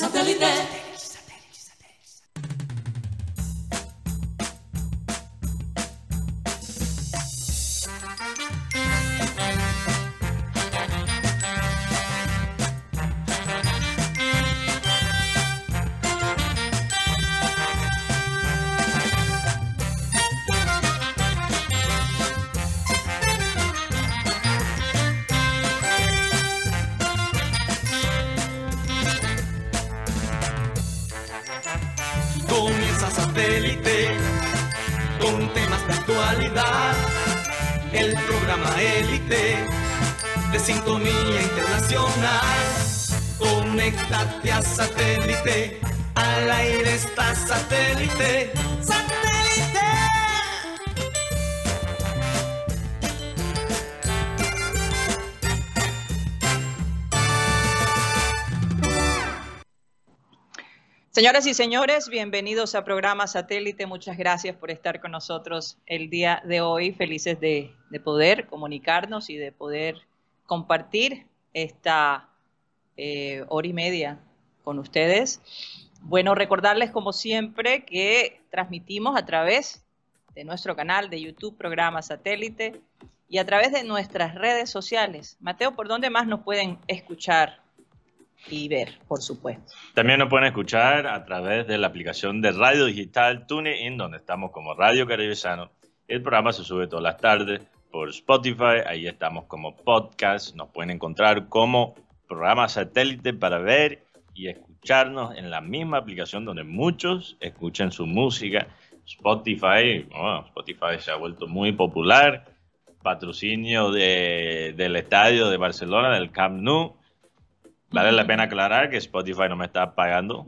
Satellite. Señoras y señores, bienvenidos a programa Satélite. Muchas gracias por estar con nosotros el día de hoy. Felices de, poder comunicarnos y de poder compartir esta eh, hora y media con ustedes. Bueno, recordarles como siempre que transmitimos a través de nuestro canal de YouTube, programa Satélite, y a través de nuestras redes sociales. Mateo, ¿por dónde más nos pueden escuchar y ver, por supuesto. También nos pueden escuchar a través de la aplicación de radio digital TuneIn, donde estamos como Radio Caribesano. El programa se sube todas las tardes por Spotify, ahí estamos como podcast, nos pueden encontrar como programa satélite para ver y escucharnos en la misma aplicación donde muchos escuchan su música. Spotify, Spotify se ha vuelto muy popular, patrocinio del estadio de Barcelona, del Camp Nou, Vale la pena aclarar que Spotify no me está pagando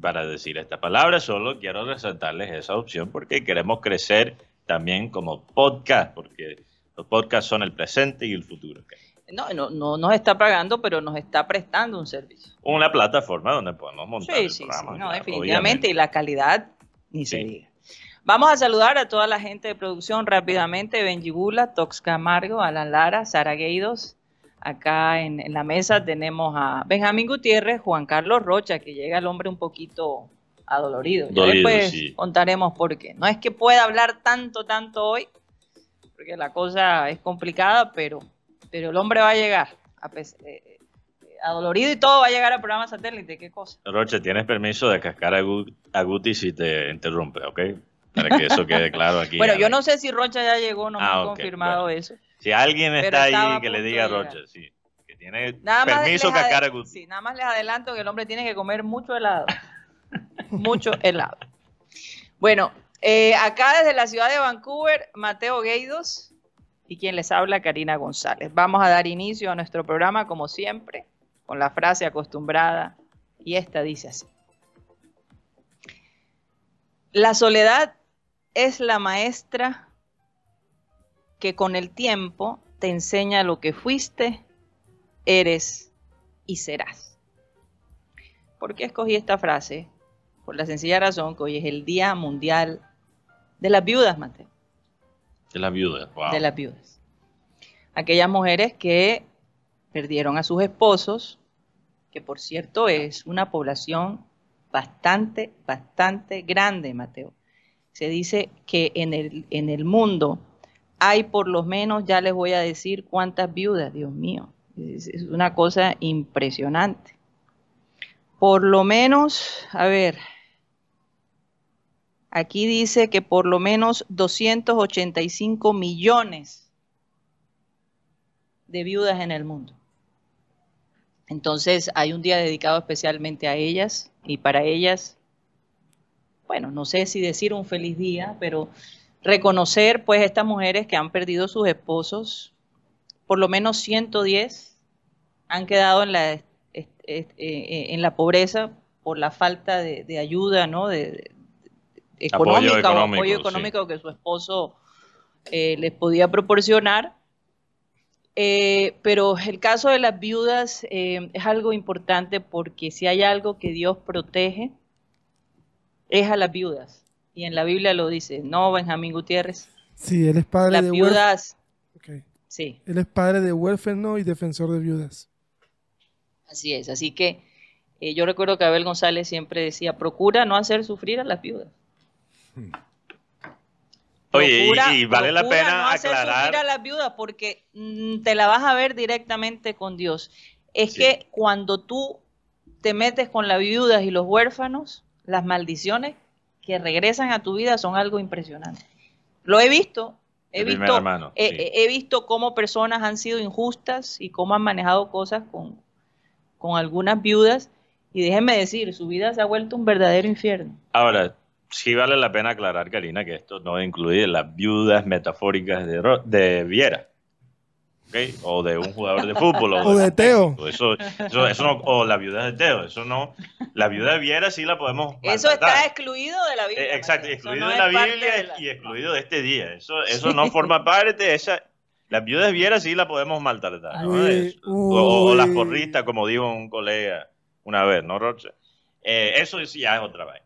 para decir esta palabra, solo quiero resaltarles esa opción porque queremos crecer también como podcast, porque los podcasts son el presente y el futuro. No, no, no nos está pagando, pero nos está prestando un servicio. Una plataforma donde podemos montar sí, sí, Sí, no, definitivamente, y la calidad ni se diga. Vamos a saludar a toda la gente de producción rápidamente, Benji Bula, Tox Camargo, Alan Lara, Sara Gueidos, Acá en, la mesa tenemos a Benjamín Gutiérrez, Juan Carlos Rocha, que llega el hombre un poquito adolorido. Ya después contaremos por qué. No es que pueda hablar tanto, tanto hoy, porque la cosa es complicada, pero, pero el hombre va a llegar. A eh, eh, adolorido y todo va a llegar al programa satélite. ¿Qué cosa? Rocha, tienes permiso de cascar a, Guti si te interrumpe, ¿ok? Para que eso quede claro aquí. bueno, yo no sé si Rocha ya llegó, no me han ah, confirmado eso. Si alguien está ahí que le diga a Rocha, sí. Que tiene permiso cacar a Guti. Sí, nada más les adelanto que el hombre tiene que comer mucho helado. mucho helado. Bueno, eh, acá desde la ciudad de Vancouver, Mateo Gueidos y quien les habla, Karina González. Vamos a dar inicio a nuestro programa, como siempre, con la frase acostumbrada, y esta dice así. La soledad es la maestra que con el tiempo te enseña lo que fuiste, eres y serás. ¿Por qué escogí esta frase? Por la sencilla razón que hoy es el Día Mundial de las Viudas, Mateo. De las viudas, wow. De las viudas. Aquellas mujeres que perdieron a sus esposos, que por cierto es una población bastante, bastante grande, Mateo. Se dice que en el, en el mundo hay por lo menos, ya les voy a decir cuántas viudas, Dios mío. Es, una cosa impresionante. Por lo menos, a ver, aquí dice que por lo menos 285 millones de viudas en el mundo. Entonces hay un día dedicado especialmente a ellas y para ellas, bueno, no sé si decir un feliz día, pero reconocer pues estas mujeres que han perdido sus esposos, por lo menos 110 han quedado en la, eh, en la pobreza por la falta de, ayuda, ¿no? De, económica apoyo apoyo económico que su esposo eh, les podía proporcionar. Eh, pero el caso de las viudas es algo importante porque si hay algo que Dios protege, es a las viudas y en la Biblia lo dice, ¿no, Benjamín Gutiérrez? Sí, él es padre Las de viudas. Okay. Sí. Él es padre de huérfano y defensor de viudas. Así es, así que Eh, yo recuerdo que Abel González siempre decía, procura no hacer sufrir a las viudas. Oye, y, vale la pena no sufrir a las viudas porque mm, te la vas a ver directamente con Dios. Es que cuando tú te metes con las viudas y los huérfanos, las maldiciones que regresan a tu vida son algo impresionante. Lo he visto, he visto, he, visto cómo personas han sido injustas y cómo han manejado cosas con, con algunas viudas y déjenme decir, su vida se ha vuelto un verdadero infierno. Ahora, sí vale la pena aclarar, Karina, que esto no incluye las viudas metafóricas de, de Viera. O de un jugador de fútbol. O, de, Teo. Eso, eso, no, o la viuda de Teo. Eso no. La viuda de Viera sí la podemos. Eso está excluido de la Biblia. Eh, exacto, excluido de la Biblia y excluido de este día. Eso, eso no forma parte de esa. Las viudas de Viera sí la podemos maltratar. o, las porristas, como dijo un colega una vez, ¿no, Roche? Eh, eso ya es otra vez.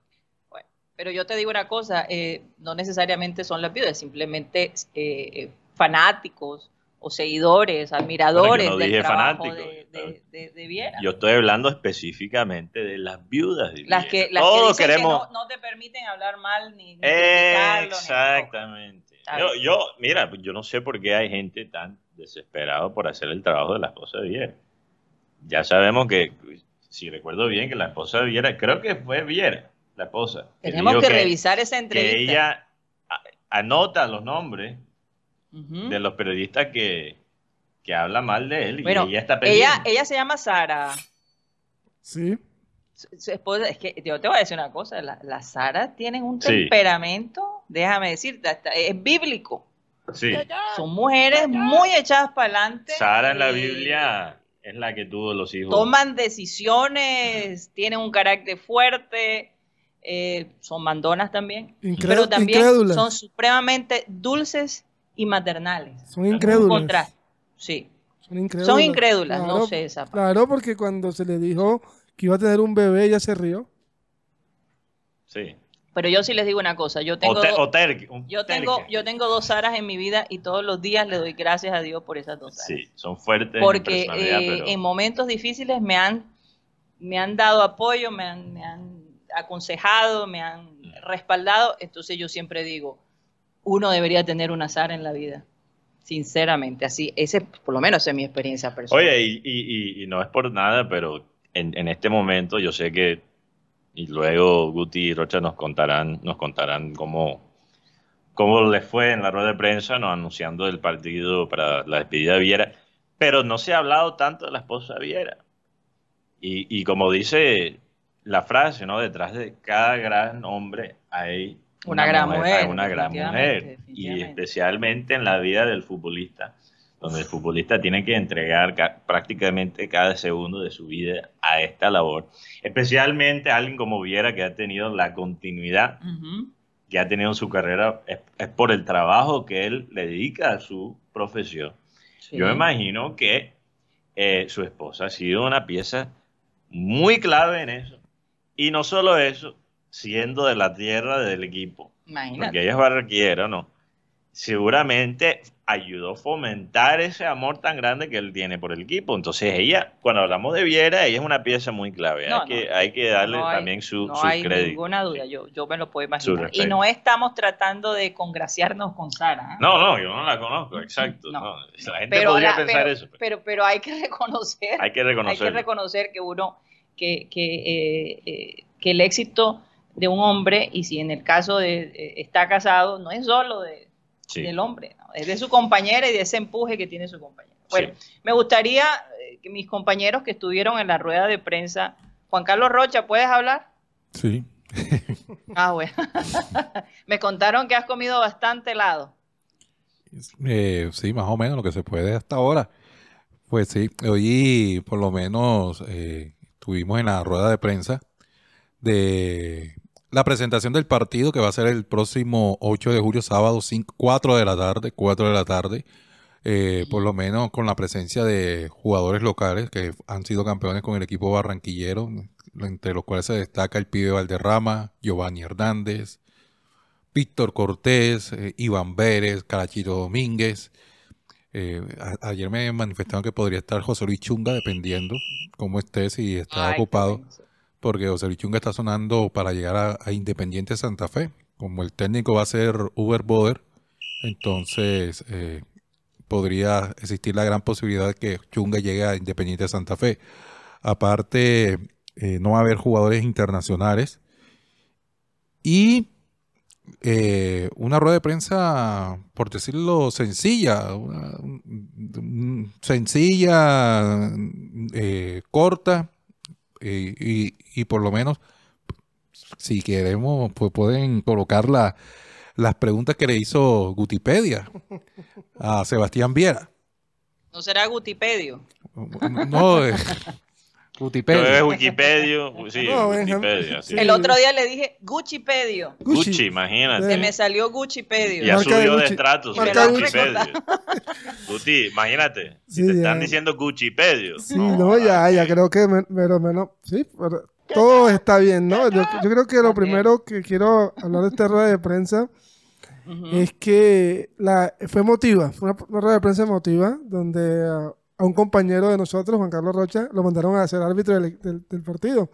Pero yo te digo una cosa, eh, no necesariamente son las viudas, simplemente eh, fanáticos o seguidores, admiradores del trabajo de, de, Viera. Yo estoy hablando específicamente de las viudas de Las que, las que, dicen queremos... que no, te permiten hablar mal ni, ni Exactamente. yo, yo, mira, yo no sé por qué hay gente tan desesperada por hacer el trabajo de la esposa de Viera. Ya sabemos que, si recuerdo bien, que la esposa de Viera, creo que fue Viera, la esposa. Tenemos que, revisar esa entrevista. Que ella anota los nombres de los periodistas que, que hablan mal de él y ella está ella, ella se llama Sara. Sí. Su, esposa, es que yo te voy a decir una cosa, la, la Sara tienen un temperamento, déjame decirte, es bíblico. Sí. Son mujeres muy echadas para adelante. Sara en la Biblia es la que tuvo los hijos. Toman decisiones, tienen un carácter fuerte, eh, son mandonas también, pero también son supremamente dulces y maternales. Son incrédulas. Sí. Son incrédulas. Son incrédulas, no sé esa parte. Claro, porque cuando se le dijo que iba a tener un bebé, ella se rió. Sí. Pero yo sí les digo una cosa, yo tengo, yo tengo, yo tengo dos Saras en mi vida y todos los días le doy gracias a Dios por esas dos Saras. Sí, son fuertes. Porque en, eh, momentos difíciles me han, me han dado apoyo, me han, me han aconsejado, me han respaldado. Entonces yo siempre digo, uno debería tener una Sara en la vida. Sinceramente, así, ese por lo menos es mi experiencia personal. Oye, y, no es por nada, pero en, este momento yo sé que y luego Guti y Rocha nos contarán, nos contarán cómo, cómo les fue en la rueda de prensa, ¿no? anunciando el partido para la despedida de Viera, pero no se ha hablado tanto de la esposa de Viera. Y como dice la frase, ¿no? Detrás de cada gran hombre hay una, gran mujer. Hay una gran mujer. Y especialmente en la vida del futbolista donde el futbolista tiene que entregar prácticamente cada segundo de su vida a esta labor. Especialmente alguien como Viera que ha tenido la continuidad que ha tenido en su carrera, es, por el trabajo que él le dedica a su profesión. Yo me imagino que eh, su esposa ha sido una pieza muy clave en eso. Y no solo eso, siendo de la tierra del equipo. Imagínate. Porque ella es barraquiera, ¿no? seguramente ayudó a fomentar ese amor tan grande que él tiene por el equipo. Entonces ella, cuando hablamos de Viera, ella es una pieza muy clave. hay, que, hay que darle también su, no hay ninguna duda, yo, yo me lo puedo imaginar. Y no estamos tratando de congraciarnos con Sara. ¿eh? No, no, yo no la conozco, exacto. La gente podría pensar eso. Pero, pero hay que reconocer. Hay que reconocer. Hay que reconocer que uno, que, que, eh, eh, que el éxito de un hombre, y si en el caso de está casado, no es solo de del hombre, es de su compañera y de ese empuje que tiene su compañera. Bueno, me gustaría eh, que mis compañeros que estuvieron en la rueda de prensa, Juan Carlos Rocha, ¿puedes hablar? Sí. ah, bueno. me contaron que has comido bastante helado. Eh, sí, más o menos lo que se puede hasta ahora. Pues sí, hoy por lo menos eh, estuvimos en la rueda de prensa de la presentación del partido que va a ser el próximo 8 de julio, sábado, 5, 4 de la tarde, 4 de la tarde, eh, por lo menos con la presencia de jugadores locales que han sido campeones con el equipo barranquillero, entre los cuales se destaca el pibe Valderrama, Giovanni Hernández, Víctor Cortés, eh, Iván Vélez, Carachito Domínguez. Eh, ayer me manifestaron que podría estar José Luis Chunga, dependiendo cómo esté, si está ocupado. porque José Luis Chunga está sonando para llegar a, a Independiente Santa Fe. Como el técnico va a ser Uber Boder, entonces eh, podría existir la gran posibilidad de que Chunga llegue a Independiente Santa Fe. Aparte, eh, no va a haber jugadores internacionales. Y eh, una rueda de prensa, por decirlo sencilla, una- sencilla, eh, corta, eh, y, y por lo menos, si queremos, pues pueden colocar la- las preguntas que le hizo Gutipedia a Sebastián Viera. ¿No será Gutipedio? No, Yo Gutipedia. es Wikipedia, sí, No. Wikipedia, sí. El otro día le dije Guccipedio. Gucci, imagínate. Se me salió Guccipedio. Ya Marca de subió de Gucci. Wikipedia. Guti, imagínate. Si Sí, te están ya. diciendo Guccipedio. Sí, no, ya, ya creo que me- pero menos, sí, pero todo está bien, ¿no? Yo, yo creo que lo primero que quiero hablar de esta rueda de prensa es que la, fue emotiva, fue una, una rueda de prensa emotiva donde a, a un compañero de nosotros, Juan Carlos Rocha, lo mandaron a ser árbitro del, del- del partido.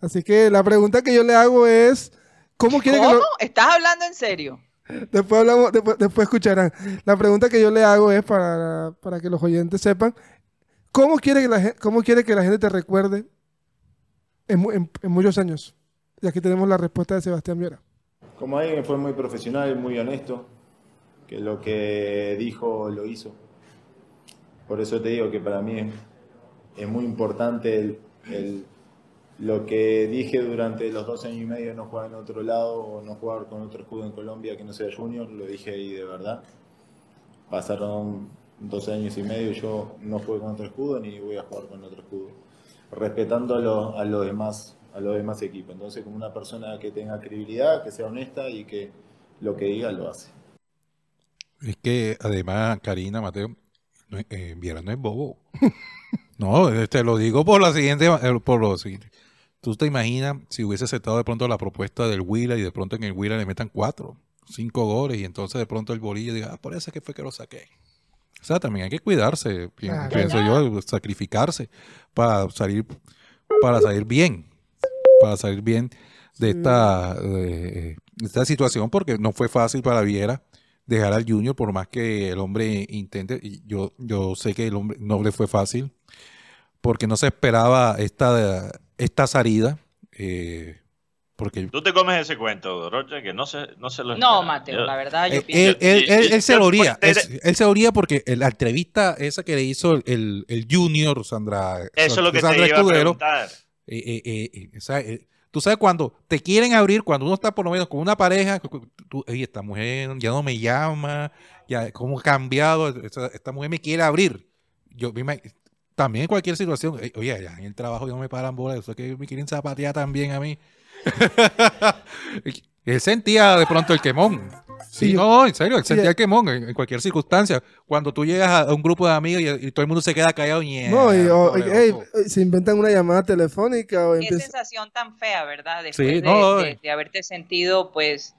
Así que la pregunta que yo le hago es, ¿cómo quiere que ¿Cómo? lo, ¿Estás hablando en serio? Después hablamos, después, después escucharán. La pregunta que yo le hago es para, para que los oyentes sepan, ¿cómo quiere que la gente, cómo quiere que la gente te recuerde en, en- en muchos años? Y aquí tenemos la respuesta de Sebastián Viera. Como alguien que fue muy profesional, muy honesto, que lo que dijo lo hizo. Por eso te digo que para mí es, muy importante el, lo que dije durante los dos años y medio, no jugar en otro lado o no jugar con otro escudo en Colombia que no sea Junior, lo dije ahí de verdad. Pasaron dos años y medio, yo no jugué con otro escudo ni voy a jugar con otro escudo, respetando a a los demás a los demás equipos. Entonces, como una persona que tenga credibilidad, que sea honesta y que lo que diga lo hace. Es que además, Karina, Mateo, no eh, Viera no es bobo. No, eh, te lo digo por la siguiente, eh, por lo siguiente. ¿Tú te imaginas si hubiese aceptado de pronto la propuesta del Huila y de pronto en el Huila le metan cuatro, cinco goles y entonces de pronto el bolillo diga, ah, por eso es que fue que lo saqué? O sea, también hay que cuidarse, Claro. pienso yo, sacrificarse para salir, para salir bien, para salir bien de esta, de esta situación, porque no fue fácil para Viera dejar al Junior, por más que el hombre intente, y yo, yo sé que el hombre no le fue fácil, porque no se esperaba esta, esta salida, eh, porque Tú te comes ese cuento, Rocha, que no se, no se lo No. Mateo, Yo- la verdad yo él, pienso. él- él- él- él se lo oría, él, él se oría porque la entrevista esa que le hizo el, el Junior, Sandra, Eso es lo que Sandra te iba a Escudero, preguntar. eh, eh, eh, eh, o sea, eh, tú sabes cuando te quieren abrir, cuando uno está por lo menos con una pareja, tú, "Ey, esta mujer ya no me llama, ya cómo ha cambiado, esta, mujer me quiere abrir. Yo también en cualquier situación, oye, ya en el trabajo ya no me paran bolas, eso es que me quieren zapatear también a mí. él sentía de pronto el quemón. Sí, no, en serio, sentía eh. el quemón en, en cualquier circunstancia. Cuando tú llegas a, un grupo de amigos y, y todo el mundo se queda callado, No, y, se inventan una llamada telefónica o Qué empieza- sensación tan fea, ¿verdad? Después Sí, de, no, de- eh. de haberte sentido, pues,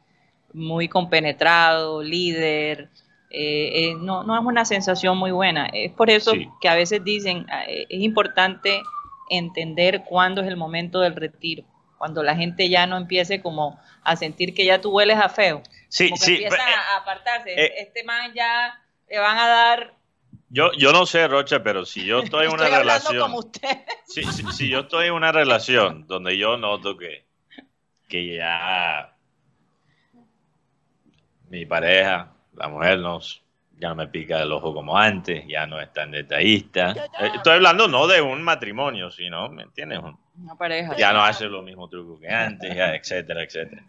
muy compenetrado, líder. eh, eh, no, no es una sensación muy buena. Es por eso Sí. que a veces dicen, ah, eh, es importante entender cuándo es el momento del retiro. Cuando la gente ya no empiece como a sentir que ya tú hueles a feo. Sí, Como sí. empiezan a apartarse. eh, este man ya le van a dar... Yo, yo no sé, Rocha, pero si yo estoy en una Estoy relación. como usted. Si, si, si yo estoy en una relación donde yo noto que, que ya mi pareja, la mujer, no, ya no me pica el ojo como antes, ya no es tan detallista. Eh, Estoy hablando no de un matrimonio, sino, ¿me entiendes? Un- Una pareja. Ya no hace los mismos trucos que antes, ya, etcétera, etcétera.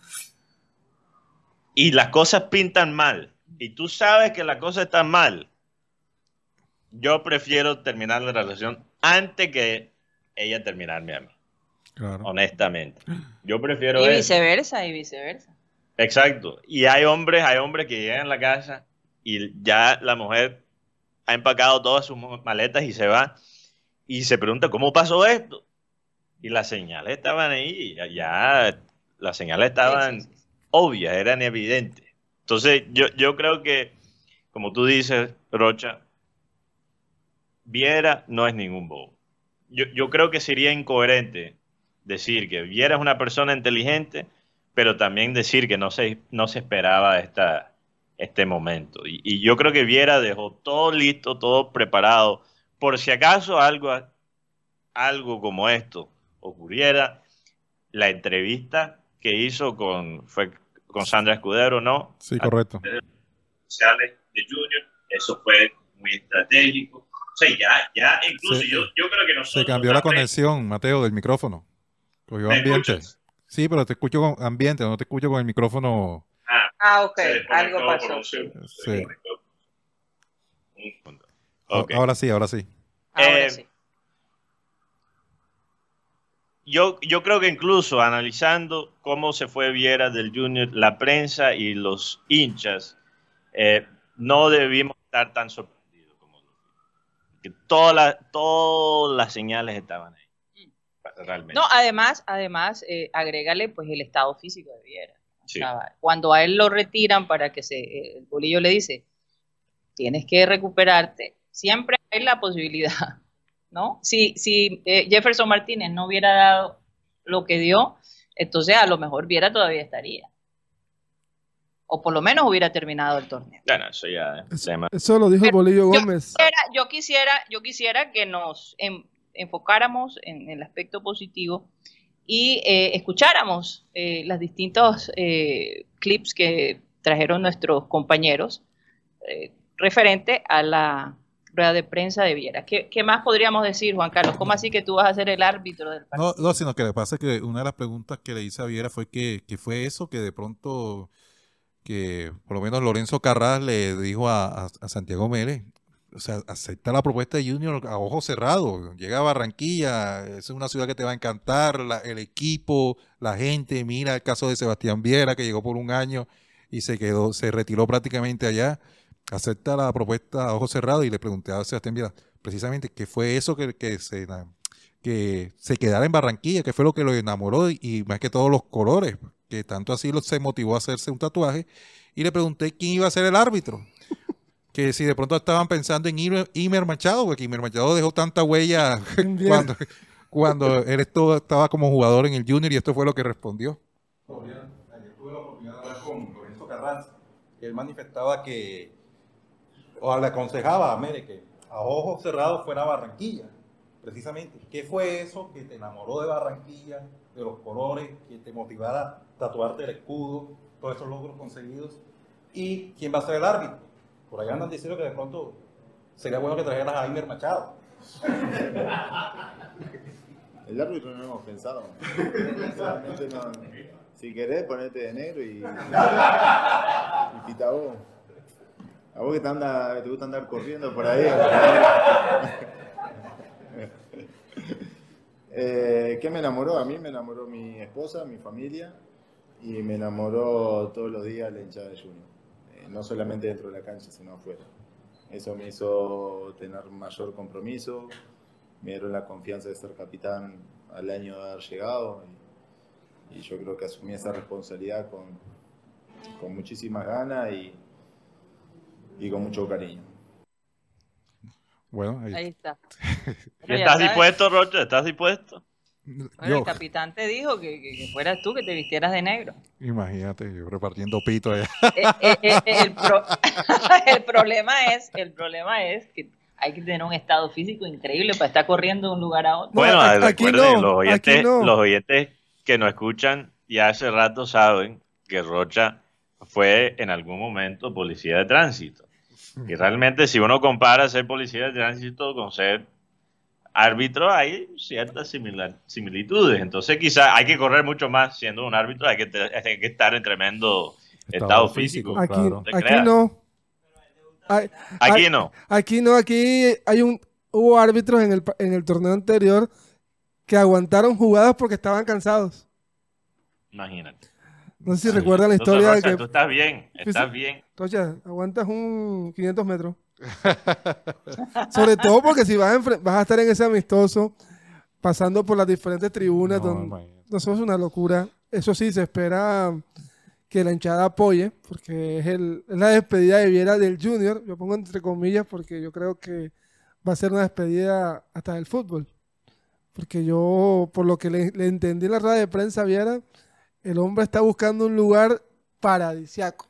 Y las cosas pintan mal. Y tú sabes que las cosas están mal. Yo prefiero terminar la relación antes que ella terminarme a mí, Claro. honestamente. Yo prefiero Y eso. viceversa, y viceversa. Exacto. Y hay hombres, hay hombres que llegan a la casa y ya la mujer ha empacado todas sus maletas y se va y se pregunta cómo pasó esto. Y las señales estaban ahí, ya, ya las señales estaban Sí, sí, sí. Obvias, eran evidentes. Entonces, yo, yo creo que, como tú dices, Rocha, Viera no es ningún bobo. Yo, yo creo que sería incoherente decir que Viera es una persona inteligente, pero también decir que no se, no se esperaba esta, este momento. Y, y yo creo que Viera dejó todo listo, todo preparado, por si acaso algo, algo como esto ocurriera. La entrevista que hizo con, fue con Sandra Escudero, ¿no? Sí, correcto. Sociales de Junior, eso fue muy estratégico. O sea, ya, ya incluso Se- yo, yo creo que nosotros... Se cambió la conexión, Mateo, del micrófono. Cogió ¿Me ambiente. escuchas? Sí, pero te escucho con ambiente, no te escucho con el micrófono. Ah, Ah, ok, algo pasó. Sí. Ahora sí, ahora sí. Ahora Eh, sí. Yo, yo creo que incluso analizando cómo se fue Viera del Junior, la prensa y los hinchas, eh, no debimos estar tan sorprendidos como que todas las todas las señales estaban ahí. Realmente. No, además, además, eh, agrégale pues el estado físico de Viera. O Sí. sea, cuando a él lo retiran para que se, eh, el bolillo le dice, tienes que recuperarte, siempre hay la posibilidad, ¿no? Si, si eh, Jefferson Martínez no hubiera dado lo que dio, entonces a lo mejor Viera todavía estaría. O por lo menos hubiera terminado el torneo. Bueno, eso ya Eso, eso lo dijo Pero Bolillo yo Gómez. quisiera- yo quisiera, yo quisiera que nos en- enfocáramos en el aspecto positivo y eh, escucháramos eh, los distintos eh, clips que trajeron nuestros compañeros eh, referente a la rueda de prensa de Viera. ¿Qué, qué más podríamos decir, Juan Carlos? ¿Cómo así que tú vas a ser el árbitro del partido? No, no, sino que le pasa que una de las preguntas que le hice a Viera fue que, que fue eso, que de pronto, que por lo menos Lorenzo Carras le dijo a, a- a Santiago Mérez, o sea, acepta la propuesta de Junior a ojos cerrados, llega a Barranquilla, es una ciudad que te va a encantar, la- el equipo, la gente, mira el caso de Sebastián Viera, que llegó por un año y se quedó, se retiró prácticamente allá, acepta la propuesta a ojos cerrados y le pregunté a Sebastián Viera, precisamente, ¿qué fue eso que, que se que se quedara en Barranquilla, que fue lo que lo enamoró y, más que todos los colores, que tanto así lo, se motivó a hacerse un tatuaje. Y le pregunté quién iba a ser el árbitro. Que si de pronto estaban pensando en Imer, Imer Machado, porque Imer Machado dejó tanta huella cuando, cuando él estuvo- estaba como jugador en el Junior y esto fue lo que respondió. Ayer tuve la oportunidad de hablar con Lorenzo Carranza, él manifestaba que, o le aconsejaba a Mere que a ojos cerrados fuera Barranquilla, precisamente. ¿Qué fue eso que te enamoró de Barranquilla, de los colores, que te motivara a tatuarte el escudo, todos esos logros conseguidos? ¿Y quién va a ser el árbitro? Por allá andan diciendo que de pronto sería bueno que trajeras a Aimer Machado. El árbitro no lo hemos pensado. Si querés, ponete de negro y. y pita vos. A vos que te, anda, te gusta andar corriendo por ahí. Eh, ¿Qué me enamoró? A mí me enamoró mi esposa, mi familia y me enamoró todos los días la hinchada de Junior. Eh, no solamente dentro de la cancha, sino afuera. Eso me hizo tener mayor compromiso, me dieron la confianza de ser capitán al año de haber llegado y, y yo creo que asumí esa responsabilidad con, con muchísimas ganas y, y con mucho cariño. Bueno, ahí- Ahí está. ¿Y Bueno, ¿Estás dispuesto, Rocha? ¿Estás dispuesto? Bueno, yo, el capitán te dijo que, que- que fueras tú que te vistieras de negro. imagínate, yo repartiendo pito allá. Eh, eh, eh, el, pro- el problema es, el problema es que hay que tener un estado físico increíble para estar corriendo de un lugar a otro. No, bueno, a- recuerden, aquí no, los, oyentes, aquí no. los oyentes que nos escuchan ya hace rato saben que Rocha fue en algún momento policía de tránsito. Y realmente si uno compara ser policía de tránsito con ser árbitro, hay ciertas similar- similitudes. Entonces quizá hay que correr mucho más siendo un árbitro, hay que, hay que estar en tremendo estado, físico. Aquí, claro. Aquí no. Ay, Aquí ay, no. Aquí no, aquí hay un hubo árbitros en el, pa- en el torneo anterior que aguantaron jugadas porque estaban cansados. Imagínate. No sé si Sí. recuerdan la Entonces, historia de que tú estás bien, estás bien. Rocha, aguantas un 500 metros. Sobre todo porque si vas a, enfre- vas a estar en ese amistoso, pasando por las diferentes tribunas, No, donde, eso es una locura. Eso sí, se espera que la hinchada apoye, porque es, el, es la despedida de Viera del Junior. Yo pongo entre comillas porque yo creo que va a ser una despedida hasta del fútbol. Porque yo, por lo que le, le entendí en la rueda de prensa, viera, el hombre está buscando un lugar paradisiaco.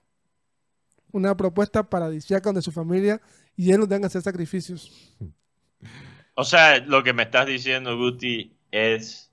Una propuesta paradisiaca donde su familia y él no tengan que hacer sacrificios. O sea, lo que me estás diciendo, Guti, es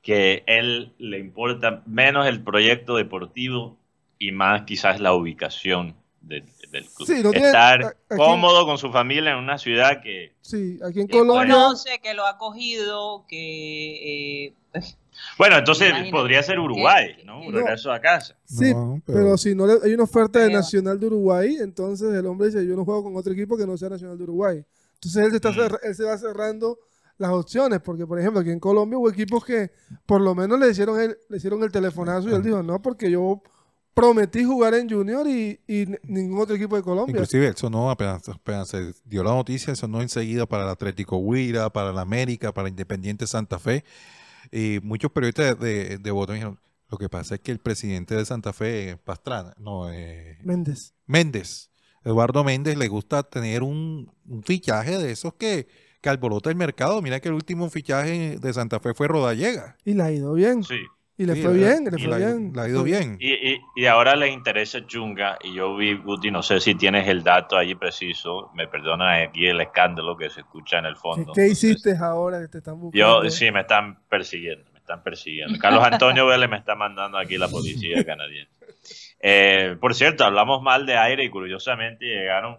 que él le importa menos el proyecto deportivo y más quizás la ubicación de- del club. Sí, no tiene- a- Estar aquí- cómodo con su familia en una ciudad que... Sí, aquí en Colombia. conoce, que lo ha acogido, que eh, pues, Bueno, entonces Imagínate. podría ser Uruguay, ¿Qué- ¿no? Un regreso a casa. Sí, No, pero... pero- si no le- hay una oferta de. Nacional de Uruguay, entonces el hombre dice, yo no juego con otro equipo que no sea Nacional de Uruguay. Entonces él se, está Mm. cerra- él se va cerrando las opciones, porque por ejemplo aquí en Colombia hubo equipos que por lo menos le hicieron el, le hicieron el telefonazo y él dijo, no, porque yo prometí jugar en Junior y, y ningún otro equipo de Colombia. Inclusive eso no apenas, apenas se dio la noticia, eso no enseguida para el Atlético Huila, para el América, para Independiente Santa Fe. Y muchos periodistas de, de, de Bogotá dijeron, lo que pasa es que el presidente de Santa Fe, Pastrana, no, eh, Méndez. Méndez, Eduardo Méndez, le gusta tener un, un fichaje de esos que, que alborota el mercado. Mira que el último fichaje de Santa Fe fue Rodallega. Y le ha ido bien. Sí. Y le Sí, fue bien, le y fue la, bien. la ha ido bien. Y, y, y ahora les interesa Chunga, y yo vi, Guti, no sé si tienes el dato ahí preciso, me perdonan aquí el escándalo que se escucha en el ¿Qué, fondo. qué Entonces, hiciste ahora que te están buscando? Yo, sí, me están persiguiendo, me están persiguiendo. Carlos Antonio Vélez me está mandando aquí la policía canadiense. Eh, por cierto, hablamos mal de aire y curiosamente llegaron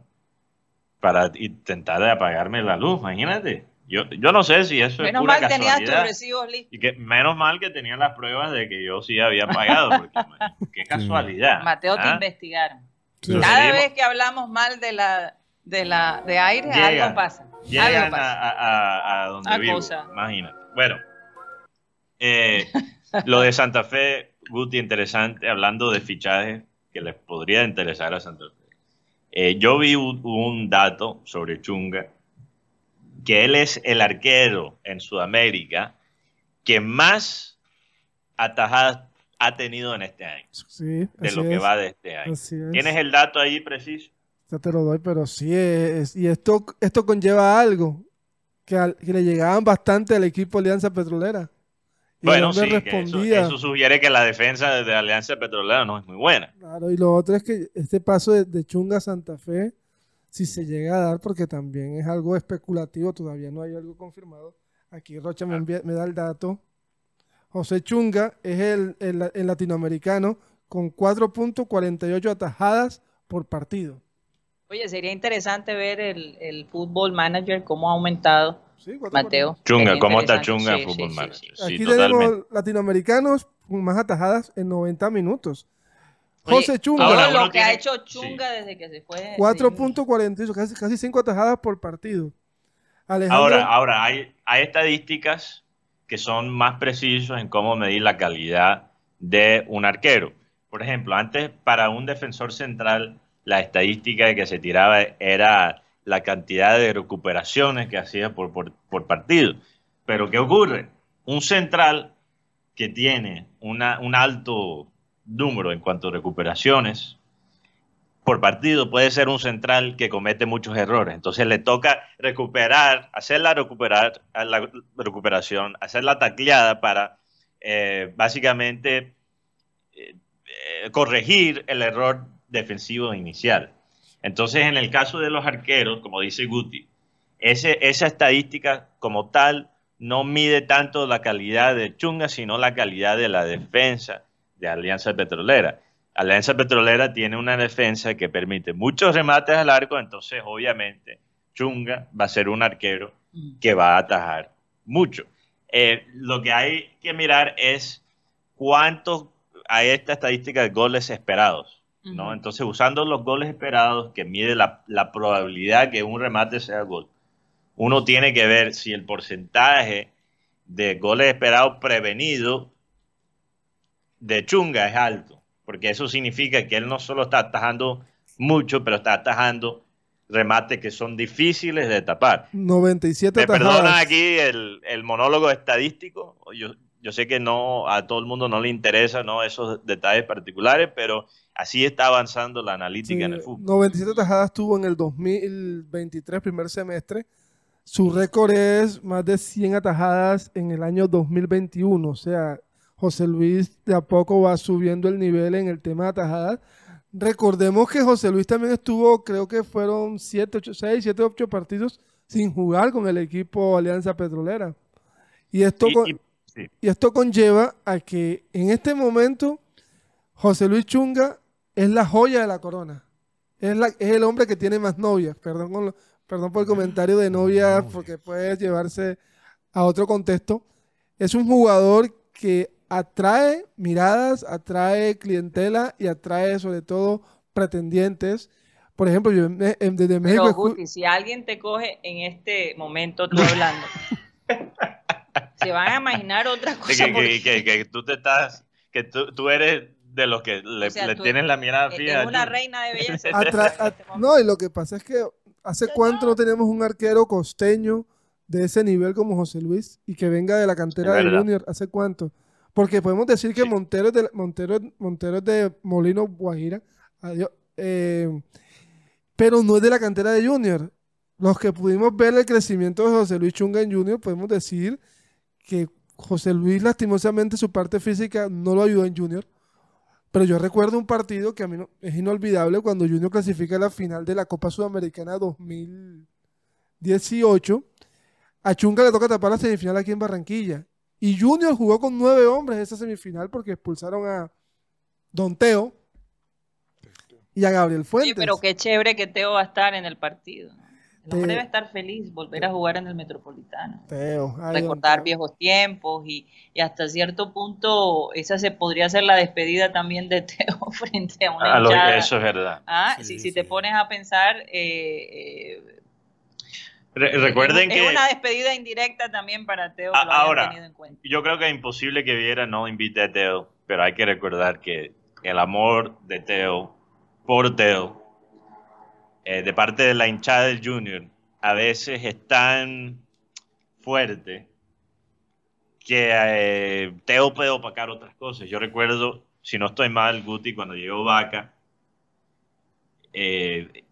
para intentar apagarme la luz, imagínate. Yo, yo no sé si eso menos es pura mal tenías tus casualidad. recibos listos. Y que menos mal que tenían las pruebas de que yo sí había pagado, porque qué casualidad. Mateo, te ¿ah? investigaron. Sí. Cada seguimos. vez que hablamos mal de la de la de aire, Llegan. algo pasa. algo Llegan a, pasa. a- a- a donde A vivo, cosa. imagínate. Bueno, eh, lo de Santa Fe, Guti, interesante, hablando de fichajes que les podría interesar a Santa Fe. Eh, yo vi un, un dato sobre Chunga, que él es el arquero en Sudamérica que más atajadas ha tenido en este año, Sí, de lo que es, va de este año. es. ¿Tienes el dato ahí preciso? Ya te lo doy, pero sí es. Y esto, esto conlleva algo que, al- que le llegaban bastante al equipo Alianza Petrolera. Y Bueno, sí, eso, respondía. eso sugiere que la defensa de Alianza Petrolera no es muy buena. Claro, y lo otro es que este paso de, de Chunga a Santa Fe, si se llega a dar, porque también es algo especulativo, todavía no hay algo confirmado. Aquí Rocha Ah. me, envía- me da el dato. José Chunga es el, el- el latinoamericano con 4.48 atajadas por partido. Oye, sería interesante ver el, el fútbol manager cómo ha aumentado, Sí, Mateo. Chunga, ¿cómo está. Chunga Sí, en Fútbol sí, Manager? sí, sí. Sí, Aquí totalmente. tenemos latinoamericanos con más atajadas en 90 minutos. José Chunga, ahora lo que ha hecho Chunga desde que se fue. 4.48, casi, casi 5 atajadas por partido. Alejandro, Ahora, ahora hay, hay estadísticas que son más precisos en cómo medir la calidad de un arquero. Por ejemplo, antes para un defensor central, la estadística que se tiraba era la cantidad de recuperaciones que hacía por, por, por partido. Pero ¿qué ocurre? Un central que tiene una, un alto número en cuanto a recuperaciones por partido puede ser un central que comete muchos errores. Entonces le toca recuperar, hacer la, recuperar, la recuperación, hacer la tacleada para eh, básicamente eh, corregir el error defensivo inicial. Entonces, en el caso de los arqueros, como dice Guti, esa estadística como tal no mide tanto la calidad de Chunga, sino la calidad de la defensa de Alianza Petrolera. Alianza Petrolera tiene una defensa que permite muchos remates al arco, entonces obviamente Chunga va a ser un arquero Mm. que va a atajar mucho. Eh, lo que hay que mirar es cuántos hay esta estadística de goles esperados. ¿no? Entonces, usando los goles esperados, que mide la, la probabilidad que un remate sea gol, uno tiene que ver si el porcentaje de goles esperados prevenidos de Chunga es alto, porque eso significa que él no solo está atajando mucho, pero está atajando remates que son difíciles de tapar. 97 Me perdonan aquí el, el monólogo estadístico. Yo, yo sé que no a todo el mundo no le interesa ¿no? esos detalles particulares, pero así está avanzando la analítica Sí, en el fútbol. 97 atajadas tuvo en el 2023, primer semestre. Su récord es más de 100 atajadas en el año 2021. O sea, José Luis de a poco va subiendo el nivel en el tema de atajadas. Recordemos que José Luis también estuvo, creo que fueron 7, 8, 6, 7, 8 partidos sin jugar con el equipo Alianza Petrolera. Y esto, Y- con- y- sí. y esto conlleva a que en este momento José Luis Chunga es la joya de la corona. Es, la- es el hombre que tiene más novias. Perdón, con lo- perdón por el comentario de Novias. porque puede llevarse a otro contexto. Es un jugador que atrae miradas, atrae clientela y atrae sobre todo pretendientes. Por ejemplo, yo en- en- desde México... Pero Guti, si alguien te coge en este momento tú hablando, se van a imaginar otra cosa. que, porque que, que, que tú te estás, que tú, tú eres de los que le, O sea, le tú- tienes la mirada es fija. una reina de belleza. Atra- este no, y lo que pasa es que hace cuánto no tenemos un arquero costeño de ese nivel como José Luis y que venga de la cantera de. Junior. ¿Hace cuánto? Porque podemos decir que Sí. Montero, es de, Montero, Montero es de Molino Guajira, adiós, eh, pero no es de la cantera de Junior. Los que pudimos ver el crecimiento de José Luis Chunga en Junior, podemos decir que José Luis lastimosamente su parte física no lo ayudó en Junior. Pero yo recuerdo un partido que a mí no- es inolvidable cuando Junior clasifica a la final de la Copa Sudamericana 2018. A Chunga le toca tapar la semifinal aquí en Barranquilla. Y Junior jugó con nueve hombres esa semifinal porque expulsaron a Don Teo y a Gabriel Fuentes. pero qué chévere que Teo va a estar en el partido. ¿no? El hombre Te- debe estar feliz, volver a jugar en el Metropolitano. Teo, ay, recordar Teo. viejos tiempos y, y hasta cierto punto esa se podría ser la despedida también de Teo frente a una A lo- eso es verdad. Ah, Sí, si, sí. si te pones a pensar, eh, eh, Re- recuerden es, que es una despedida indirecta también para Teo A- lo ahora, tenido en cuenta. yo creo que es imposible que Viera no invite a Teo, pero hay que recordar que el amor de Teo por Teo, eh, de parte de la hinchada del Junior, a veces es tan fuerte que eh, Teo puede opacar otras cosas. Yo recuerdo, si no estoy mal, Guti, cuando llegó Vaca, eh,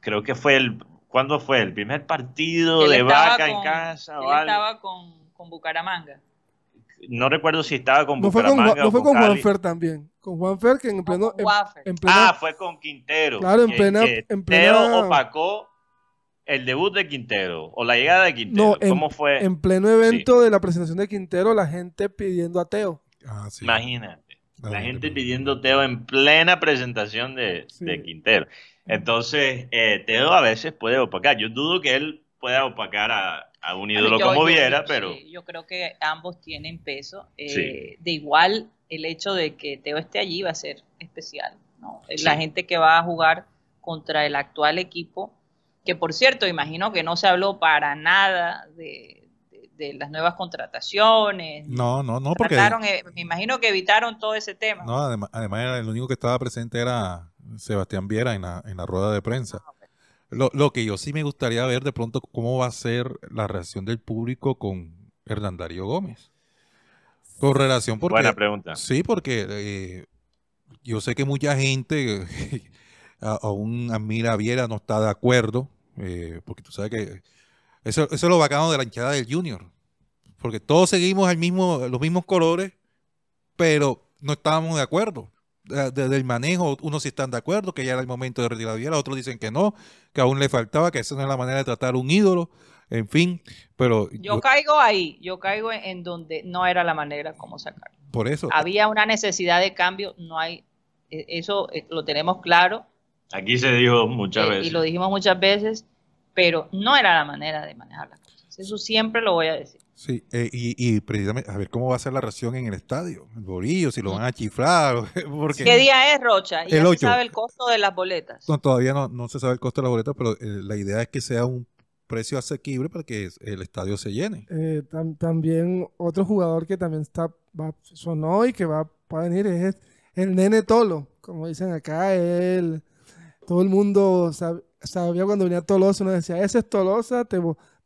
creo que fue el... ¿Cuándo fue? ¿El primer partido de Vaca en casa Él o algo? estaba con, con Bucaramanga. No recuerdo si estaba con No fue con, Bucaramanga no fue con. Juanfer también. Con Juanfer que en No, pleno... con en- en Ah, fue con Quintero. Claro, en Que- plena- que en Teo plena- opacó el debut de Quintero o la llegada de Quintero. No, en- ¿Cómo fue? En pleno evento de la presentación de Quintero, la gente pidiendo a Teo. Ah, sí. Imagínate. La gente pidiendo Teo en plena presentación de, Sí. de Quintero. Entonces, eh, Teo a veces puede opacar. Yo dudo que él pueda opacar a, a un ídolo Yo- como yo- Viera, yo- pero sí, yo creo que ambos tienen peso. Eh, Sí. De igual, el hecho de que Teo esté allí va a ser especial. ¿no? Sí. La gente que va a jugar contra el actual equipo, que por cierto, imagino que no se habló para nada de, de- las nuevas contrataciones. No, no, no, porque Trataron, eh, me imagino que evitaron todo ese tema. no, además, además era el único que estaba presente era Sebastián Viera en la, en la rueda de prensa. Lo, lo que yo sí me gustaría ver de pronto cómo va a ser la reacción del público con Hernán Darío Gómez. Con relación porque buena pregunta. Sí, porque eh, yo sé que mucha gente a- aún admira a Viera, no está de acuerdo, eh, porque tú sabes que eso, eso es lo bacano de la hinchada del Junior, porque todos seguimos el mismo, los mismos colores, pero no estábamos de acuerdo. De- Desde el manejo, unos sí están de acuerdo, que ya era el momento de retirar a Viera, otros dicen que no, que aún le faltaba, que esa no es la manera de tratar a un ídolo, en fin, pero Yo yo- caigo ahí, yo caigo en, en donde no era la manera como sacarlo. por eso, Había una necesidad de cambio, no hay, eh, eso eh, lo tenemos claro, Aquí se dijo muchas eh, veces. y lo dijimos muchas veces, pero no era la manera de manejar las cosas. Eso siempre lo voy a decir. Sí, eh, y, y precisamente a ver cómo va a ser la reacción en el estadio, el bolillo, si lo van a chiflar, porque ¿Qué día es, Rocha? Y ya El se ocho. sabe el costo de las boletas. no, todavía no, no se sabe el costo de la boleta, pero eh, la idea es que sea un precio asequible para que el estadio se llene. Eh, tam- también otro jugador que también está va, sonó y que va, va a venir es el nene Tolo, como dicen acá, él, todo el mundo sab- sabía cuando venía Tolosa, uno decía, ese es Tolosa, te,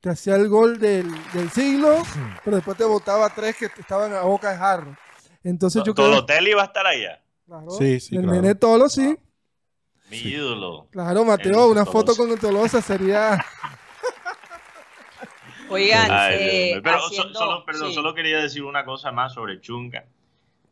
hacía el gol del, del siglo, pero después te botaba tres que estaban a boca de jarro. Entonces yo creo Tolotelli va a estar allá. claro, Sí, sí, el claro. nene Tolo, sí. Mi ídolo. Claro, Mateo, El una foto con el Tolosa sería... Oigan, Ay, eh. Pero so- haciendo- solo, perdón, sí. solo quería decir una cosa más sobre Chunga.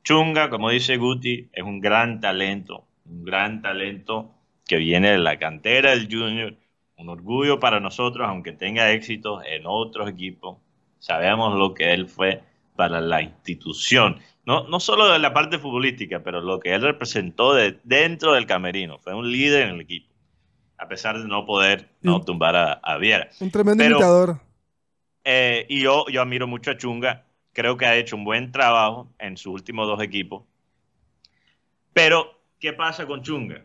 Chunga, como dice Guti, es un gran talento, un gran talento que viene de la cantera del Junior. Un orgullo para nosotros, aunque tenga éxitos en otros equipos. Sabemos lo que él fue para la institución. No, no solo de la parte futbolística, pero lo que él representó de, dentro del camerino. Fue un líder en el equipo, a pesar de no poder no tumbar a, a Viera. Un tremendo Pero- imitador. Eh, y yo, yo admiro mucho a Chunga. Creo que ha hecho un buen trabajo en sus últimos dos equipos. Pero, ¿qué pasa con Chunga?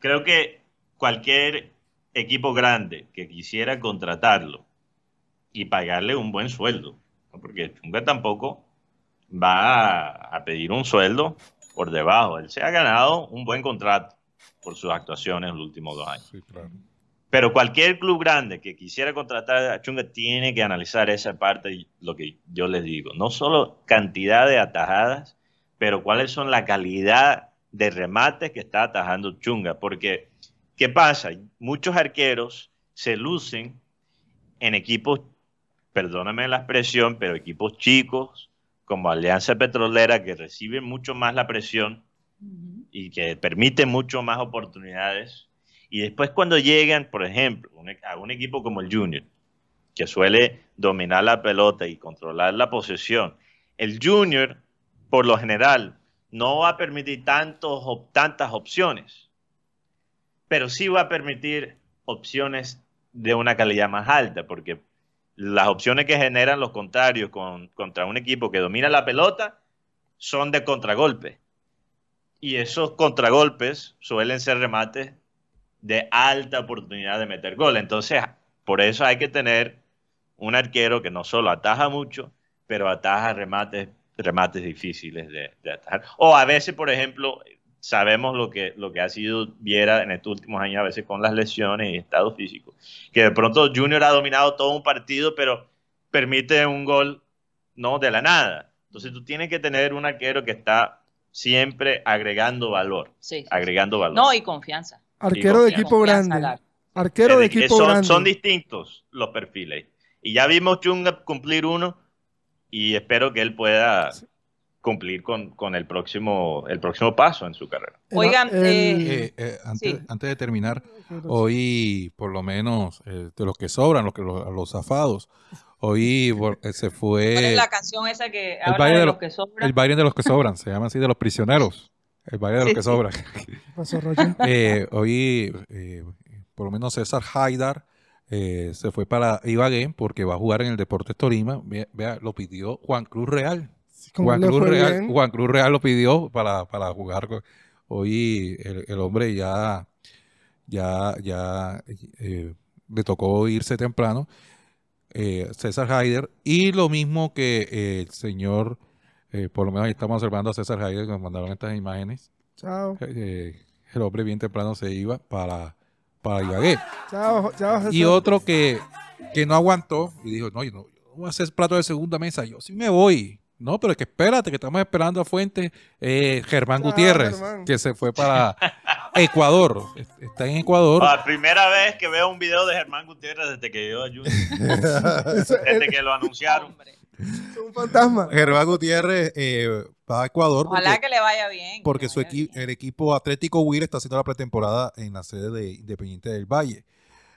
Creo que cualquier equipo grande que quisiera contratarlo y pagarle un buen sueldo, ¿no? porque Chunga tampoco va a, pedir un sueldo por debajo. Él se ha ganado un buen contrato por sus actuaciones en los últimos dos años. Sí, claro. Pero cualquier club grande que quisiera contratar a Chunga tiene que analizar esa parte, lo que yo les digo. No solo cantidad de atajadas, pero cuáles son la calidad de remates que está atajando Chunga. Porque, ¿qué pasa? Muchos arqueros se lucen en equipos, perdóname la expresión, pero equipos chicos, como Alianza Petrolera, que reciben mucho más la presión y que permite mucho más oportunidades. Y después cuando llegan, por ejemplo, e, a un equipo como el Junior, que suele dominar la pelota y controlar la posesión, el Junior, por lo general, no va a permitir tantos, tantas opciones, pero sí va a permitir opciones de una calidad más alta, porque las opciones que generan los contrarios con- contra un equipo que domina la pelota son de contragolpe. Y esos contragolpes suelen ser remates de alta oportunidad de meter gol. Entonces, por eso hay que tener un arquero que no solo ataja mucho, pero ataja remates, remates difíciles de, de atajar. O a veces, por ejemplo, sabemos lo que, lo que ha sido Viera en estos últimos años, a veces con las lesiones y estado físico, que de pronto Junior ha dominado todo un partido, pero permite un gol no de la nada. Entonces tú tienes que tener un arquero que está siempre agregando valor, Sí, agregando valor. No, y confianza. Arquero de confianza. equipo Confianza grande. Arquero de equipo son, grande. son distintos los perfiles. Y ya vimos Chunga cumplir uno y espero que él pueda cumplir con, con el, próximo, el próximo paso en su carrera. El- Oigan, el- Eh, eh, antes, Sí. antes de terminar, hoy por lo menos eh, de los que sobran, los, que, los, los zafados, hoy eh, se ¿Cuál es fue la canción esa que el habla baile de de los que sobran? el baile de los que sobran, se llama así de los prisioneros, el baile de los que sí. sobran. ¿Qué pasó, Roger? Eh, hoy, eh, por lo menos César Haidar eh, se fue para Ibagué porque va a jugar en el Deportes Torima. Vea, vea, lo pidió Juan Cruz Real. Juan Cruz, Real, bien. Juan Cruz Real lo pidió para, para jugar. Hoy el, el hombre ya, ya, ya eh, le tocó irse temprano. eh, César Haider. Y lo mismo que el señor, por lo menos ahí estamos observando a César Haider, que nos mandaron estas imágenes. Chao. El hombre bien temprano se iba para, para Ibagué. Chao, chao. Y otro que, que no aguantó y dijo, no, yo no voy a hacer plato de segunda mesa, yo sí me voy. No, pero es que espérate, que estamos esperando a Fuentes, eh, Germán Chao, Gutiérrez, Germán. que se fue para Ecuador. Es- Está en Ecuador. La primera vez que veo un video de Germán Gutiérrez desde que llegó a Junior, Eso desde que lo anunciaron. Hombre, es un fantasma. Germán Gutiérrez eh, va a Ecuador Ojalá porque, que le vaya bien. porque que su equi- bien. el equipo Atlético Huila está haciendo la pretemporada en la sede de Independiente del Valle.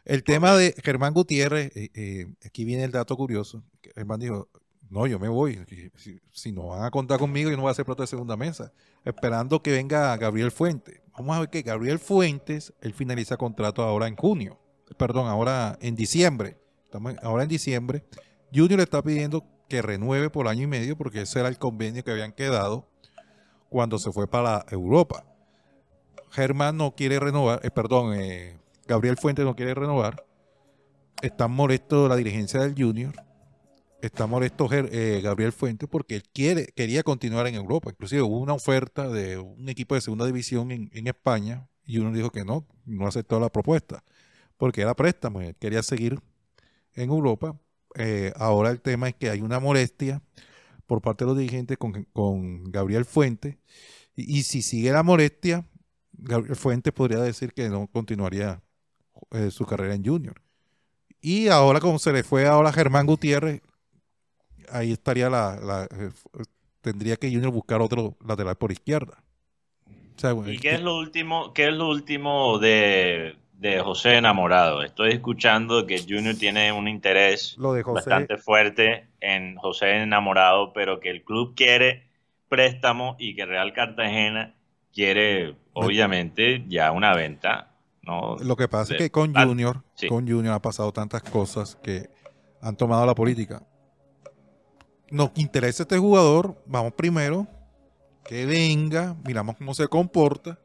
El tema de Germán Gutiérrez, eh, eh, aquí viene el dato curioso. Germán dijo, no, yo me voy. Si, no van a contar conmigo, yo no voy a hacer plato de segunda mesa. Esperando que venga Gabriel Fuentes. Vamos a ver que Gabriel Fuentes, él finaliza contrato ahora en junio. Perdón, ahora en diciembre. Ahora en diciembre. Junior le está pidiendo que renueve por año y medio porque ese era el convenio que habían quedado cuando se fue para Europa. Germán no quiere renovar, eh, perdón, eh, Gabriel Fuentes no quiere renovar. Está molesto la dirigencia del Junior. Está molesto eh, Gabriel Fuentes porque él quiere, quería continuar en Europa. Inclusive hubo una oferta de un equipo de segunda división en, España y uno dijo que no, no aceptó la propuesta porque era préstamo. Él quería seguir en Europa. Eh, ahora el tema es que hay una molestia por parte de los dirigentes con, con Gabriel Fuentes. Y, y si sigue la molestia, Gabriel Fuentes podría decir que no continuaría eh, su carrera en Junior. Y ahora, como se le fue ahora a Germán Gutiérrez, ahí estaría la, la- eh, tendría que Junior buscar otro lateral por izquierda. O sea, ¿Y qué es lo último, qué es lo último de, de José Enamorado? Estoy escuchando que Junior tiene un interés lo de José, bastante fuerte en José Enamorado, pero que el club quiere préstamo y que Real Cartagena quiere, obviamente, ya una venta. ¿no? lo que pasa es que con ah, Junior, sí. con Junior ha pasado tantas cosas que han tomado la política. Nos interesa este jugador, vamos primero, que venga, miramos cómo se comporta,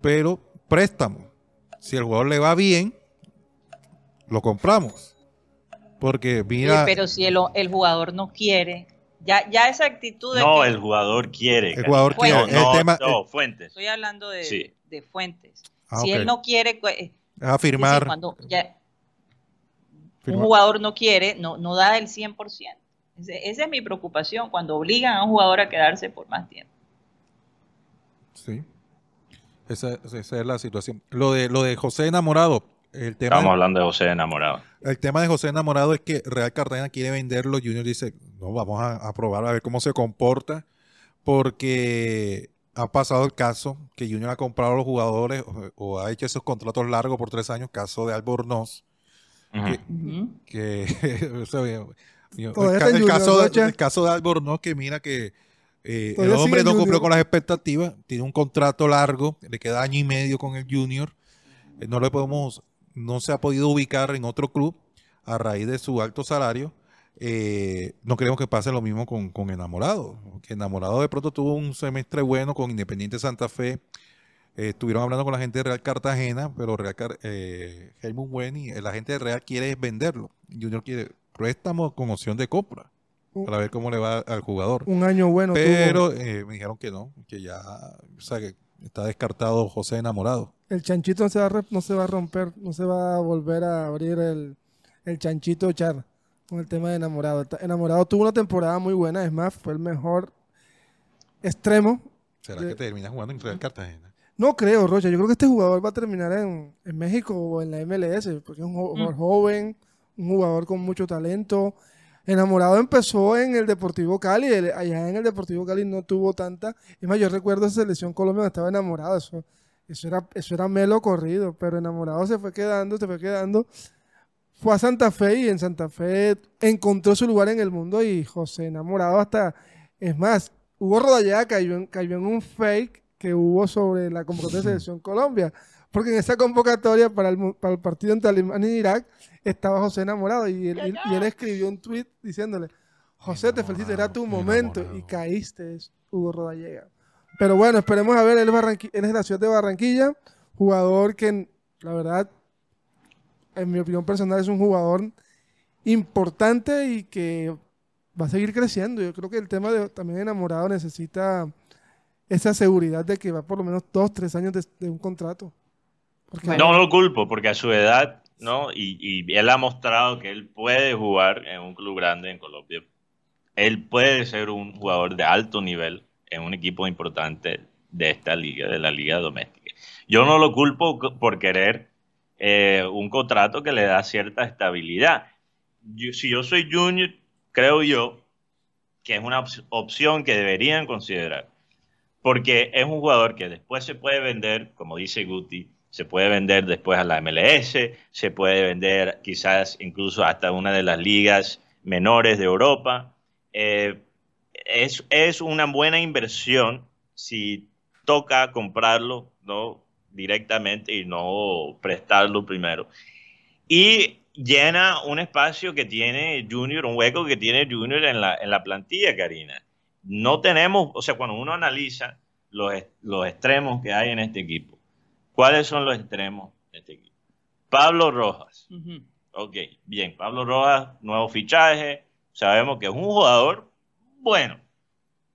pero préstamo. Si el jugador le va bien, lo compramos. Porque mira, pero si el, el jugador no quiere, ya, ya esa actitud de No, que- el jugador quiere. El jugador quiere. No, El no, tema- no, Fuentes. estoy hablando de, Sí. de fuentes. Ah, si él no quiere, pues, es a firmar, decir, cuando ya un jugador no quiere, no, no da el 100%. Esa es mi preocupación cuando obligan a un jugador a quedarse por más tiempo. Sí. Esa, esa es la situación. Lo de, lo de José Enamorado, el tema, Estamos hablando de José Enamorado. el tema de José Enamorado es que Real Cartagena quiere venderlo. Junior dice, no, vamos a, a probar a ver cómo se comporta. Porque ha pasado el caso que Junior ha comprado a los jugadores o, o ha hecho esos contratos largos por tres años. Caso de Albornoz. Que- Ujú. que sea, yo- el, está ca- en el Junior, caso de- el caso de Albornoz que mira que eh, el hombre no cumplió con las expectativas tiene un contrato largo le queda año y medio con el Junior. Eh, no le podemos no se ha podido ubicar en otro club a raíz de su alto salario. Eh, no queremos que pase lo mismo con, con Enamorado que Enamorado de pronto tuvo un semestre bueno con Independiente Santa Fe. Eh, estuvieron hablando con la gente de Real Cartagena, pero Real Car eh, Helmut Weni, la gente de Real quiere venderlo. Junior quiere préstamo con opción de compra para ver cómo le va al jugador. Un año bueno tuvo. Pero eh, me dijeron que no, que ya, o sea, que está descartado José Enamorado. El chanchito no se, va a, re- no se va a romper, no se va a volver a abrir el, el chanchito char con el tema de enamorado. Enamorado tuvo una temporada muy buena, es más, fue el mejor extremo. ¿Será De- que termina jugando en Real Cartagena? No creo, Rocha, yo creo que este jugador va a terminar en, en México o en la MLS, porque es un jo- jugador joven, un jugador con mucho talento. Enamorado empezó en el Deportivo Cali, el- allá en el Deportivo Cali no tuvo tanta. Es más, yo recuerdo esa selección Colombia donde estaba enamorado, eso, eso, era, eso era melo corrido, pero enamorado se fue quedando, se fue quedando. Fue a Santa Fe y en Santa Fe encontró su lugar en el mundo y José enamorado hasta, es más, Hugo Rodallega cayó en, cayó en un fake que hubo sobre la convocatoria de selección Colombia, porque en esa convocatoria para el, mu- para el partido entre Alemania y Irak estaba José enamorado y él, y- y él escribió un tweet diciéndole, José, te felicito, era tu Enamorado, momento y caíste, es Hugo Rodallega. Pero bueno, esperemos a ver, él es, Barranqui- él es de la ciudad de Barranquilla, jugador que la verdad, en mi opinión personal, es un jugador importante y que va a seguir creciendo. Yo creo que el tema de también enamorado necesita esa seguridad de que va por lo menos dos, tres años de, de un contrato. Porque No lo culpo, porque a su edad, ¿no? Y, y él ha mostrado que él puede jugar en un club grande en Colombia. Él puede ser un jugador de alto nivel en un equipo importante de esta liga, de la liga doméstica. Yo no lo culpo por querer eh, un contrato que le da cierta estabilidad. Yo- si yo soy junior, creo yo que es una op- opción que deberían considerar porque es un jugador que después se puede vender, como dice Guti, se puede vender después a la MLS, se puede vender quizás incluso hasta una de las ligas menores de Europa. Eh, es, es una buena inversión si toca comprarlo ¿no? directamente y no prestarlo primero. Y llena un espacio que tiene Junior, un hueco que tiene Junior en la, en la plantilla, Karina no tenemos, o sea, cuando uno analiza los, los extremos que hay en este equipo, ¿cuáles son los extremos de este equipo? Pablo Rojas. Ujú. Ok, bien, Pablo Rojas, nuevo fichaje. Sabemos que es un jugador bueno,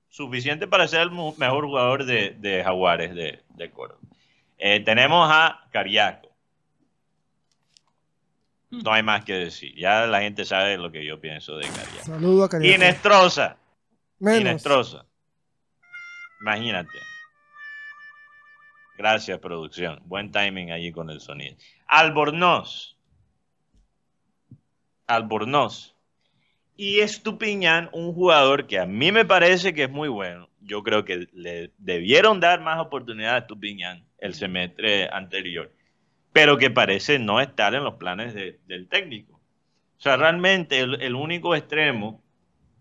suficiente para ser el mejor jugador de, de Jaguares de, de Córdoba. Eh, tenemos a Cariaco. No hay más que decir. Ya la gente sabe lo que yo pienso de Cariaco. Saludo a Cariaco. Inestrosa. Menos. Inestrosa. Imagínate. Gracias, producción. Buen timing allí con el sonido. Albornoz. Albornoz. Y Estupiñán, un jugador que a mí me parece que es muy bueno. Yo creo que le debieron dar más oportunidad a Estupiñán el semestre anterior, pero que parece no estar en los planes de- del técnico. O sea, realmente el, único extremo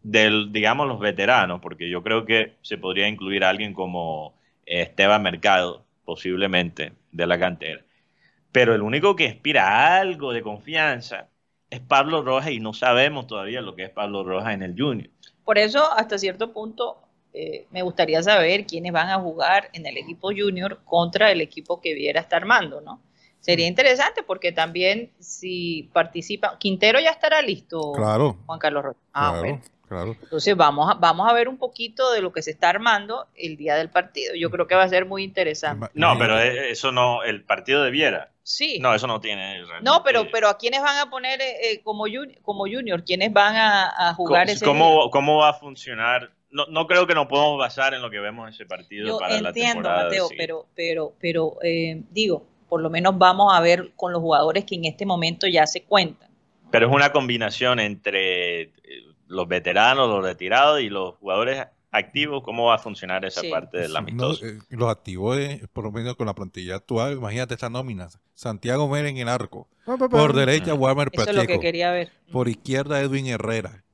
del, digamos, los veteranos, porque yo creo que se podría incluir alguien como Esteban Mercado, posiblemente, de la cantera. Pero el único que inspira algo de confianza es Pablo Rojas y no sabemos todavía lo que es Pablo Rojas en el Junior. Por eso, hasta cierto punto, eh, me gustaría saber quiénes van a jugar en el equipo junior contra el equipo que Viera está armando, ¿no? Sería interesante porque también si participa, Quintero ya estará listo, Claro, Juan Carlos Rocha. Ah, claro, bueno. Claro. Entonces vamos a, vamos a ver un poquito de lo que se está armando el día del partido. Yo creo que va a ser muy interesante. No, pero eh, eso no, el partido de Viera. Sí. No, eso no tiene. realmente- No, pero, pero ¿a quiénes van a poner eh, eh, como, junior, como junior? ¿Quiénes van a, a jugar ese ¿Cómo, ¿Cómo va a funcionar? No, no creo que nos podamos basar en lo que vemos en ese partido Yo para la entiendo, temporada. Mateo, sí. pero, pero, pero eh, digo, por lo menos vamos a ver con los jugadores que en este momento ya se cuentan. Pero es una combinación entre los veteranos, los retirados y los jugadores activos. ¿Cómo va a funcionar esa Sí. parte del No, amistoso? eh, los activos, de- por lo menos con la plantilla actual, imagínate estas nóminas. Santiago Mera en el arco. Pa, pa, pa. Por derecha, Walmer Eso es lo que Pacheco. quería ver. Por izquierda, Edwin Herrera.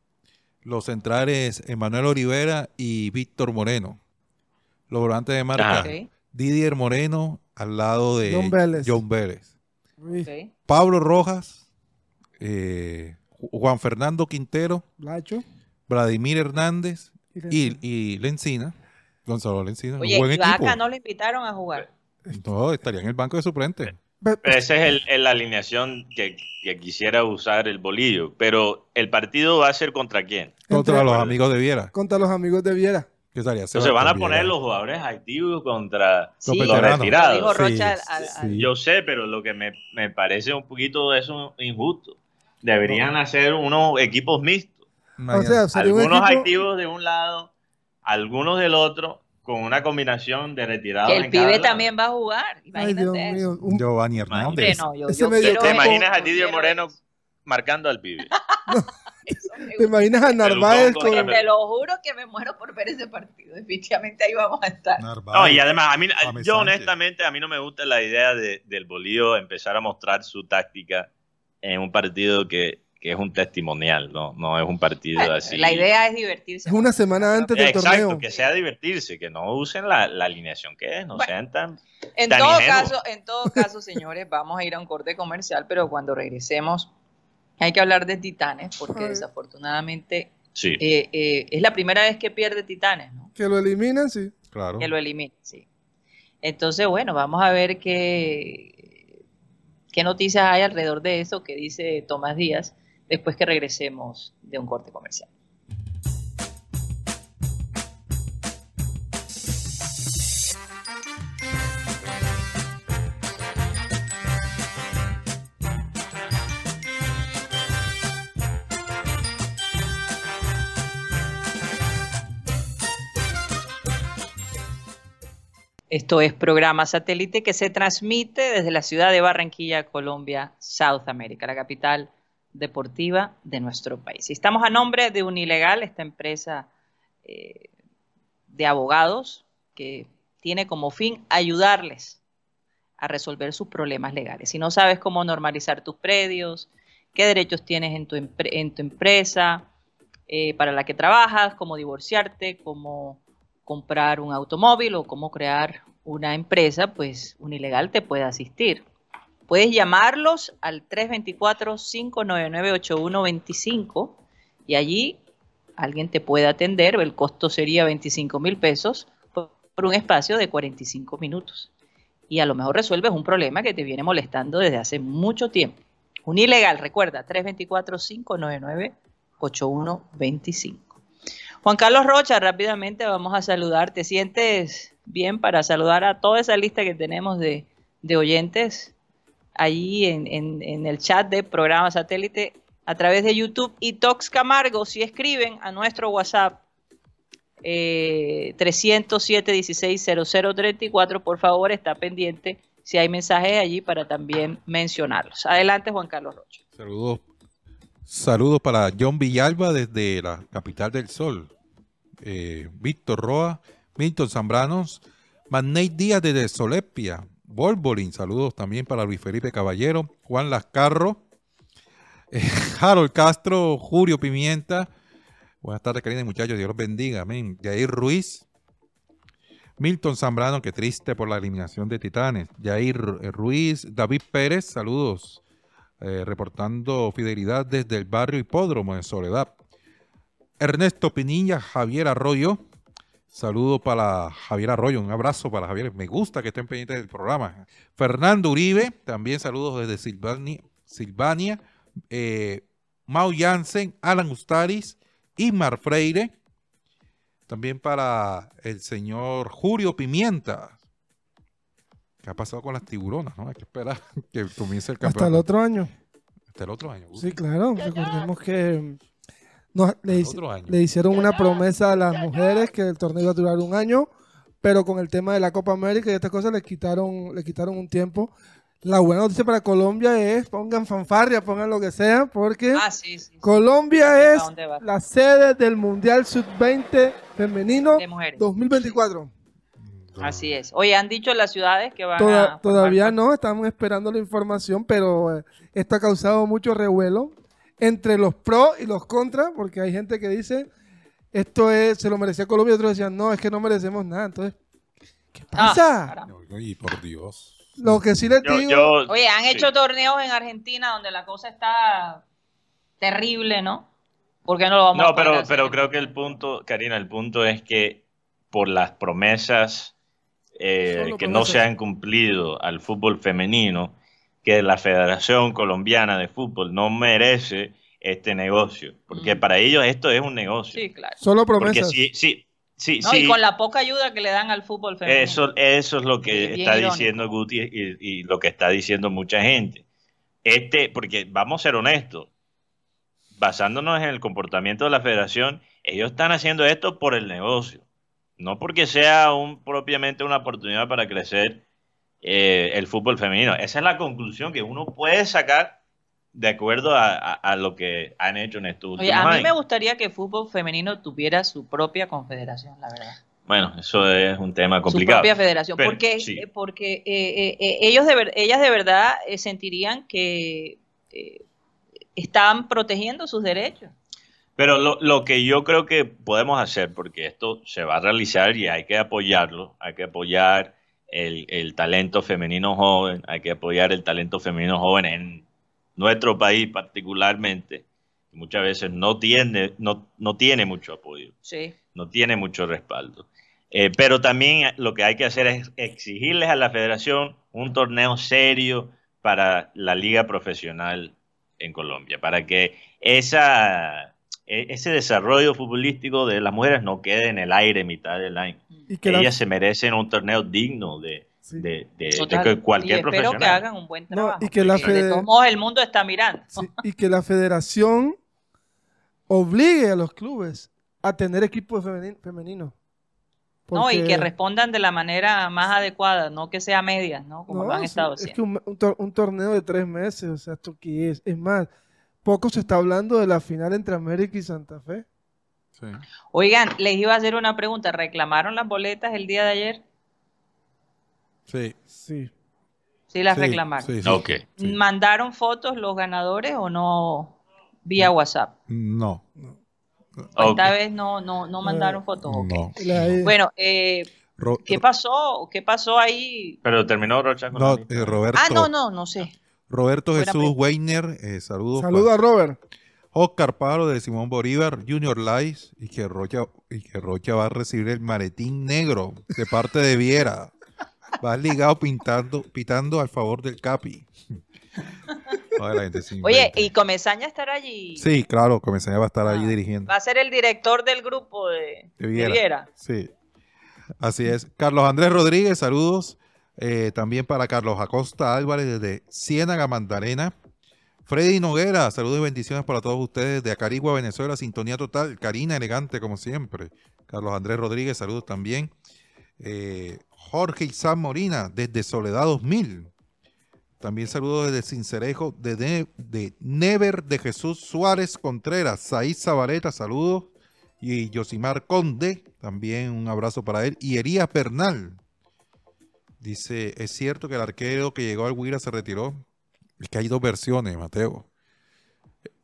Los centrales, Emanuel Olivera y Víctor Moreno. Los volantes de marca, Didier Moreno al lado de John Vélez. John Vélez. Pablo Rojas, eh, Juan Fernando Quintero, Lacho. Vladimir Hernández y y, y Lencina. Gonzalo Lencina. un Oye, buen equipo. Vaca no lo invitaron a jugar. No, estaría en el banco de pe- Esa es el- el- la alineación que, que quisiera usar el bolillo. Pero el partido va a ser contra quién. Contra Entre- los amigos de Viera. Contra los amigos de Viera. Que estaría Entonces van a poner Viera. los jugadores activos contra Sí, los retirados. dijo Sí, Rocha al- al- sí. al- Yo sé, pero lo que me, me parece un poquito de eso injusto. Deberían hacer unos equipos mixtos. O sea, Algunos equipo- activos de un lado, algunos del otro, con una combinación de retirados. que el en cada pibe lado. también va a jugar. Ay, Imagínate Dios eso. mío. Un- Giovanni Hernández. no, yo, yo quiero ¿Te imaginas a quiero Moreno marcando al pibe? Me ¿Te imaginas a Narváez con... con- Te lo juro que me muero por ver ese partido. Definitivamente ahí vamos a estar. Narváez. No, y además, a mí, James yo honestamente, a mí no me gusta la idea de, del bolillo empezar a mostrar su táctica en un partido que, que es un testimonial, no, no es un partido así. La idea es divertirse. Es una semana antes del Exacto, torneo. que sea divertirse, que no usen la, la alineación que es, no Bueno. sean tan... En tan todo caso, en todo caso, señores, vamos a ir a un corte comercial, pero cuando regresemos hay que hablar de Titanes, porque desafortunadamente Sí. eh, eh, es la primera vez que pierde Titanes, ¿no? Que lo eliminan, sí. Claro. Que lo elimina, sí. Entonces, bueno, vamos a ver qué, qué noticias hay alrededor de eso que dice Tomás Díaz después que regresemos de un corte comercial. Esto es programa satélite que se transmite desde la ciudad de Barranquilla, Colombia, South America, la capital deportiva de nuestro país. Estamos a nombre de Unilegal, esta empresa eh, de abogados que tiene como fin ayudarles a resolver sus problemas legales. Si no sabes cómo normalizar tus predios, qué derechos tienes en tu, empre- en tu empresa eh, para la que trabajas, cómo divorciarte, cómo comprar un automóvil o cómo crear una empresa, pues Unilegal te puede asistir. Puedes llamarlos al 324-599-8125 y allí alguien te puede atender. El costo sería 25 mil pesos por un espacio de 45 minutos. Y a lo mejor resuelves un problema que te viene molestando desde hace mucho tiempo. Unilegal, recuerda, 324-599-8125. Juan Carlos Rocha, rápidamente vamos a saludar. ¿Te sientes bien para saludar a toda esa lista que tenemos de, oyentes allí en, el chat de programa satélite a través de YouTube y Tox Camargo? Si escriben a nuestro WhatsApp eh, 307 16 0034, por favor, está pendiente si hay mensajes allí para también mencionarlos. Adelante, Juan Carlos Rocha. Saludos. Saludos para John Villalba desde la capital del sol. Eh, Víctor Roa, Milton Zambranos, Magnate Díaz desde Solepia, Volvolin, saludos también para Luis Felipe Caballero, Juan Lascarro, eh, Harold Castro, Julio Pimienta, buenas tardes, y muchachos, Dios los bendiga, amén. Jair Ruiz, Milton Zambrano, que triste por la eliminación de Titanes, Jair eh, Ruiz, David Pérez, saludos, eh, reportando fidelidad desde el barrio Hipódromo de Soledad. Ernesto Pinilla, Javier Arroyo, Saludo para Javier Arroyo, un abrazo para Javier. Me gusta que estén pendientes del programa. Fernando Uribe, también saludos desde Silvania. Eh, Mau Jansen, Alan Ustaris, Imar Freire. También para el señor Julio Pimienta. ¿Qué ha pasado con las tiburonas? No? Hay que esperar que comience el campeonato. Hasta el otro año. Hasta el otro año. Sí, claro. Recordemos que nos- le, hicieron una promesa a las mujeres que el torneo iba a durar un año, pero con el tema de la Copa América y estas cosas le quitaron, le quitaron un tiempo. La buena noticia para Colombia es pongan fanfarria, pongan lo que sea, porque Ah, sí, sí. sí. Colombia ¿A es la sede del Mundial Sub-20 femenino De mujeres. 2024. Así es. Oye, han dicho las ciudades que van Toda- a. todavía parte. no, estamos esperando la información, pero eh, esto ha causado mucho revuelo entre los pros y los contras, porque hay gente que dice esto es, se lo merecía Colombia, y otros decían, no, es que no merecemos nada. Entonces, ¿qué Ah, pasa? caramba. Y por Dios. lo que sí les Yo, digo, yo- Oye, han sí. hecho torneos en Argentina donde la cosa está terrible, ¿no? ¿Por qué no lo vamos a No, pero, hacer? pero creo que el punto, Karina, el punto es que por las promesas eh, que no se han cumplido al fútbol femenino, que la Federación Colombiana de Fútbol no merece este negocio, porque Mm. para ellos esto es un negocio. Sí, claro. solo porque promesas. sí, sí, sí, No, sí, y con la poca ayuda que le dan al fútbol femenino. eso, eso es lo que está irónico. diciendo Guti y, y lo que está diciendo mucha gente. Este, porque vamos a ser honestos, basándonos en el comportamiento de la federación, ellos están haciendo esto por el negocio, no porque sea un, propiamente una oportunidad para crecer eh, el fútbol femenino. Esa es la conclusión que uno puede sacar de acuerdo a, a- a lo que han hecho en estos Oye, a mí años. me gustaría que el fútbol femenino tuviera su propia confederación, la verdad. Bueno, eso es un tema Su complicado. propia federación. Pero, porque sí. eh, porque eh, eh, ellos de ver- ellas de verdad eh, sentirían que están protegiendo sus derechos. Pero lo, lo que yo creo que podemos hacer, porque esto se va a realizar y hay que apoyarlo, hay que apoyar el, el talento femenino joven, hay que apoyar el talento femenino joven en nuestro país particularmente, que muchas veces no tiene, no, no tiene mucho apoyo, Sí. no tiene mucho respaldo. Eh, pero también lo que hay que hacer es exigirles a la federación un torneo serio para la liga profesional en Colombia, para que esa, ese desarrollo futbolístico de las mujeres no quede en el aire mitad del año. y que la- Ellas se merecen un torneo digno de, sí, de, de- Total. cualquier y espero profesional. que hagan un buen No, trabajo. y que la de fede- todos modos el mundo está mirando. sí, y que la federación obligue a los clubes a tener equipos femeni- femeninos. No, y que respondan de la manera más adecuada, no que sea medias, ¿no? Como No, lo han sí, estado es haciendo. que un, un torneo de tres meses, o sea, ¿esto qué es? Es más, poco se está hablando de la final entre América y Santa Fe. Sí. Oigan, les iba a hacer una pregunta. ¿Reclamaron las boletas el día de ayer? Sí. Sí. Sí, las sí, reclamaron. sí, sí, Ok. sí. ¿Mandaron fotos los ganadores o no vía WhatsApp? No. Ok. Esta vez no, no, no mandaron fotos. ok. No. La- Bueno, eh, Ro- ¿qué pasó? ¿Qué pasó ahí? Pero terminó Rocha con no, la eh. Roberto, Ah, no, no, no sé. Roberto Buena Jesús. Weiner, eh, saludos. Saludo a Robert. Oscar Pablo de Simón Bolívar, Junior Lice, y que Rocha, y que Rocha va a recibir el maletín negro de parte de Viera. Va ligado pintando, pitando al favor del Capi. Oye, la gente se Oye, y Comesaña estará allí. Sí, claro, Comesaña va a estar ahí Ah, dirigiendo. Va a ser el director del grupo de, De de Viera. Viera. Sí, así es. Carlos Andrés Rodríguez, saludos. Eh, también para Carlos Acosta Álvarez desde Ciénaga, Magdalena. Freddy Noguera, saludos y bendiciones para todos ustedes de Acarigua, Venezuela, sintonía total. Karina, elegante como siempre. Carlos Andrés Rodríguez, saludos también. Eh, Jorge Isam Morina, desde Soledad 2000. También saludos desde Cincerejo, de, de Never de Jesús Suárez Contreras, Said Zabaleta, saludos. Y Yosimar Conde, también un abrazo para él. Y Elías Bernal, dice, es cierto que el arquero que llegó al Huila se retiró. Es que hay dos versiones, Mateo.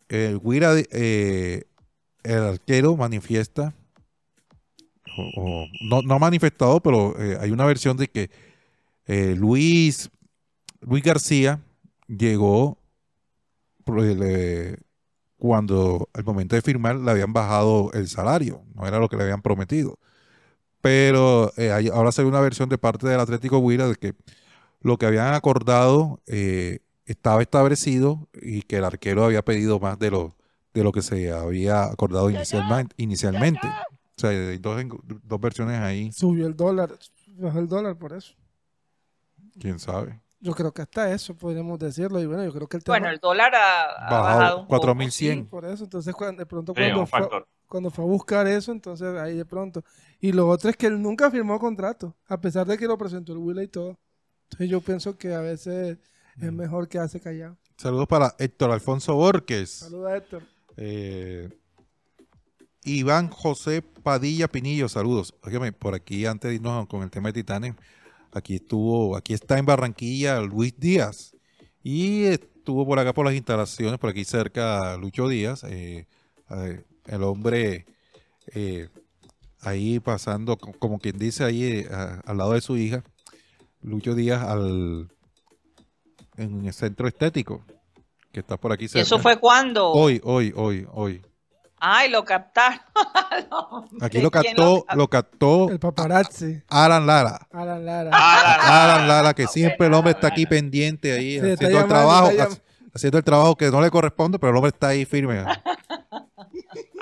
El Huila, eh, el arquero manifiesta, o- no, no ha manifestado, pero eh, hay una versión de que eh, Luis, Luis García llegó eh, cuando al momento de firmar le habían bajado el salario, no era lo que le habían prometido. Pero eh, hay- ahora sale una versión de parte del Atlético Huila de que lo que habían acordado eh, estaba establecido y que el arquero había pedido más de lo, de lo que se había acordado inicialmente. inicialmente. O sea, hay dos, dos versiones ahí, Subió el dólar, bajó el dólar por eso. quién sabe. Yo creo que hasta eso podríamos decirlo. Y bueno, yo creo que el tema... Bueno, el dólar ha, ha Bajado bajado un poco. 4100. Sí, por eso. Entonces, cuando, de pronto Sí, cuando, un fue, factor. Cuando fue a buscar eso, entonces ahí de pronto. Y lo otro es que él nunca firmó contrato, a pesar de que lo presentó el Willa y todo. Entonces yo pienso que a veces es Mm. mejor quedarse callado. Saludos para Héctor Alfonso Borges. Saluda a Héctor. Eh, Iván José Padilla Pinillo, saludos. Óigame, por aquí antes de irnos con el tema de Titanes, aquí estuvo, aquí está en Barranquilla Luis Díaz y estuvo por acá por las instalaciones, por aquí cerca Lucho Díaz, eh, eh, el hombre eh, ahí pasando, co- como quien dice, ahí eh, a- al lado de su hija, Lucho Díaz al en el centro estético que está por aquí ¿Y cerca. eso fue cuando? Hoy, hoy, hoy, hoy. Ay, lo captaron. Aquí ¿de lo captó, cap- lo captó El paparazzi. Alan Lara. Alan Lara. Alan Lara, que siempre el hombre está aquí pendiente ahí, haciendo el trabajo, haciendo el trabajo que no le corresponde, pero el hombre está ahí firme.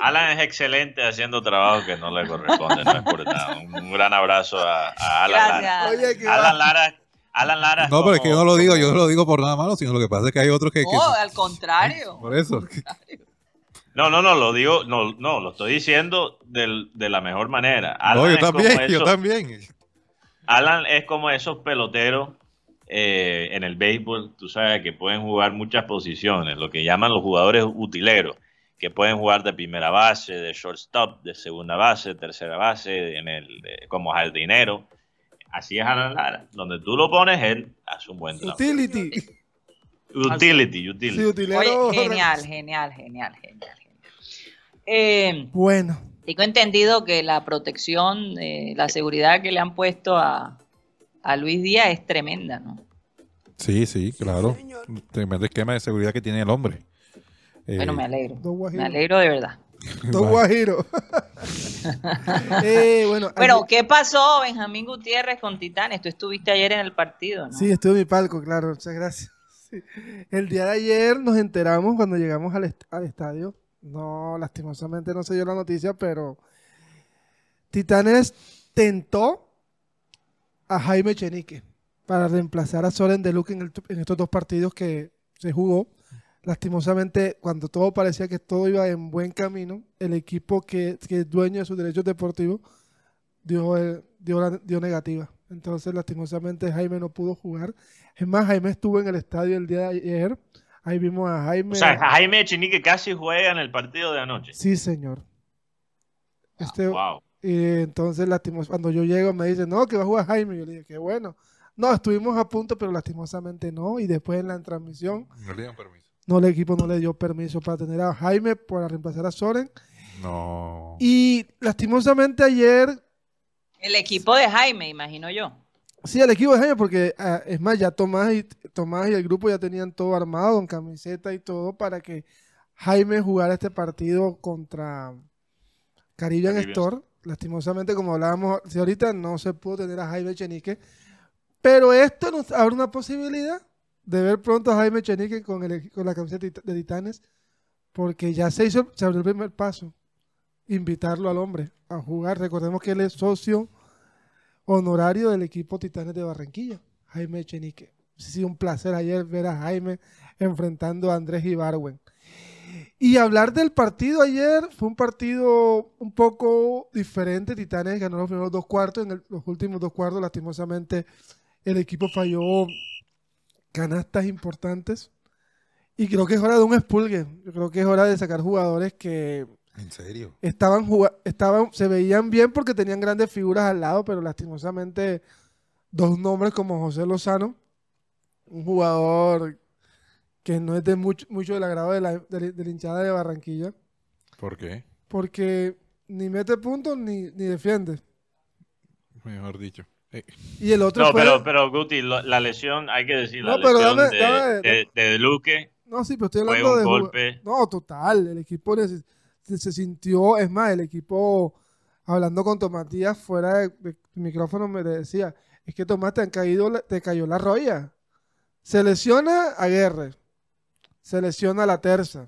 Alan es excelente haciendo trabajo que no le corresponde, no es por nada. Un, gran abrazo a, a Alan Lara. Gracias. Oye, que Alan Lara, Alan Lara. No, pero es que yo no lo digo, yo no lo digo por nada malo, sino lo que pasa es que hay otros que... que- No, al contrario. por eso. No, no, no, lo digo, no, no, lo estoy diciendo del- de la mejor manera. Alan No, yo también, yo también. Alan es como esos peloteros eh, en el béisbol, tú sabes, que pueden jugar muchas posiciones, lo que llaman los jugadores utileros, que pueden jugar de primera base, de shortstop, de segunda base, de tercera base, en el, de- como jardinero. Así es Alan Lara. Donde tú lo pones, él hace un buen trabajo. Utility. Utility, utility. Sí, utilero. Oye, genial, genial, genial, genial, genial. Eh, Bueno, tengo entendido que la protección, eh, la seguridad que le han puesto a, a Luis Díaz es tremenda, ¿no? Sí, sí, claro. Tremendo esquema de seguridad que tiene el hombre. Eh, Bueno, me alegro. dos Me alegro de verdad. Dos guajiros. Eh, bueno, Bueno, ayer- ¿qué pasó, Benjamín Gutiérrez con Titanes? Tú estuviste ayer en el partido, ¿no? Sí, estuve en mi palco, claro, muchas gracias. Sí. El día de ayer nos enteramos cuando llegamos al, est- al estadio. No, lastimosamente no se dio la noticia, pero Titanes tentó a Jaime Chenique para reemplazar a Soren de Luque en, en estos dos partidos que se jugó. Lastimosamente, cuando todo parecía que todo iba en buen camino, el equipo que, que es dueño de sus derechos deportivos dio, eh, dio, la- dio negativa. Entonces, lastimosamente, Jaime no pudo jugar. Es más, Jaime estuvo en el estadio el día de ayer. Ahí vimos a Jaime. O sea, Jaime Echenique casi juega en el partido de anoche. Sí, señor. Este, Wow. y entonces, lastimos, cuando yo llego, me dice, no, que va a jugar Jaime. Yo le dije, qué bueno. No, estuvimos a punto, pero lastimosamente no. Y después en la transmisión, No le dieron permiso. No, el equipo no le dio permiso para tener a Jaime para reemplazar a Soren. No. Y lastimosamente ayer, El equipo de Jaime, imagino yo. sí, el equipo de Jaime, porque ah, es más, ya Tomás y, Tomás y el grupo ya tenían todo armado, con camiseta y todo, para que Jaime jugara este partido contra Caribbean Caribbean. Store. Lastimosamente, como hablábamos si ahorita, no se pudo tener a Jaime Chenique. Pero esto nos abre una posibilidad de ver pronto a Jaime Chenique con, el, con la camiseta de Titanes, porque ya se hizo, se abrió el primer paso. Invitarlo al hombre a jugar. Recordemos que él es socio honorario del equipo Titanes de Barranquilla, Jaime Chenique. Sido un placer ayer ver a Jaime enfrentando a Andrés Ibarwen. Y hablar del partido ayer, fue un partido un poco diferente. Titanes ganó los primeros dos cuartos, en el- los últimos dos cuartos, lastimosamente, el equipo falló canastas importantes. Y creo que es hora de un expulgue. Yo creo que es hora de sacar jugadores que ¿En serio? estaban, estaban se veían bien porque tenían grandes figuras al lado, pero lastimosamente dos nombres como José Lozano, un jugador que no es de mucho, mucho del agrado de la, de la- de la hinchada de Barranquilla, ¿Por qué? porque ni mete puntos ni, ni defiende. Mejor dicho. Y el otro No, fue- pero, pero Guti, lo- la lesión, hay que decir, la pero lesión dame- de, dame- de, de Luque No, sí, pero estoy fue hablando un de... golpe. No, total. El equipo se, se sintió... Es más, el equipo, hablando con Tomatías fuera de, micrófono, me decía, es que Tomás te, han caído, te cayó la roya. Se lesiona a Guerre. Se lesiona a la Terza.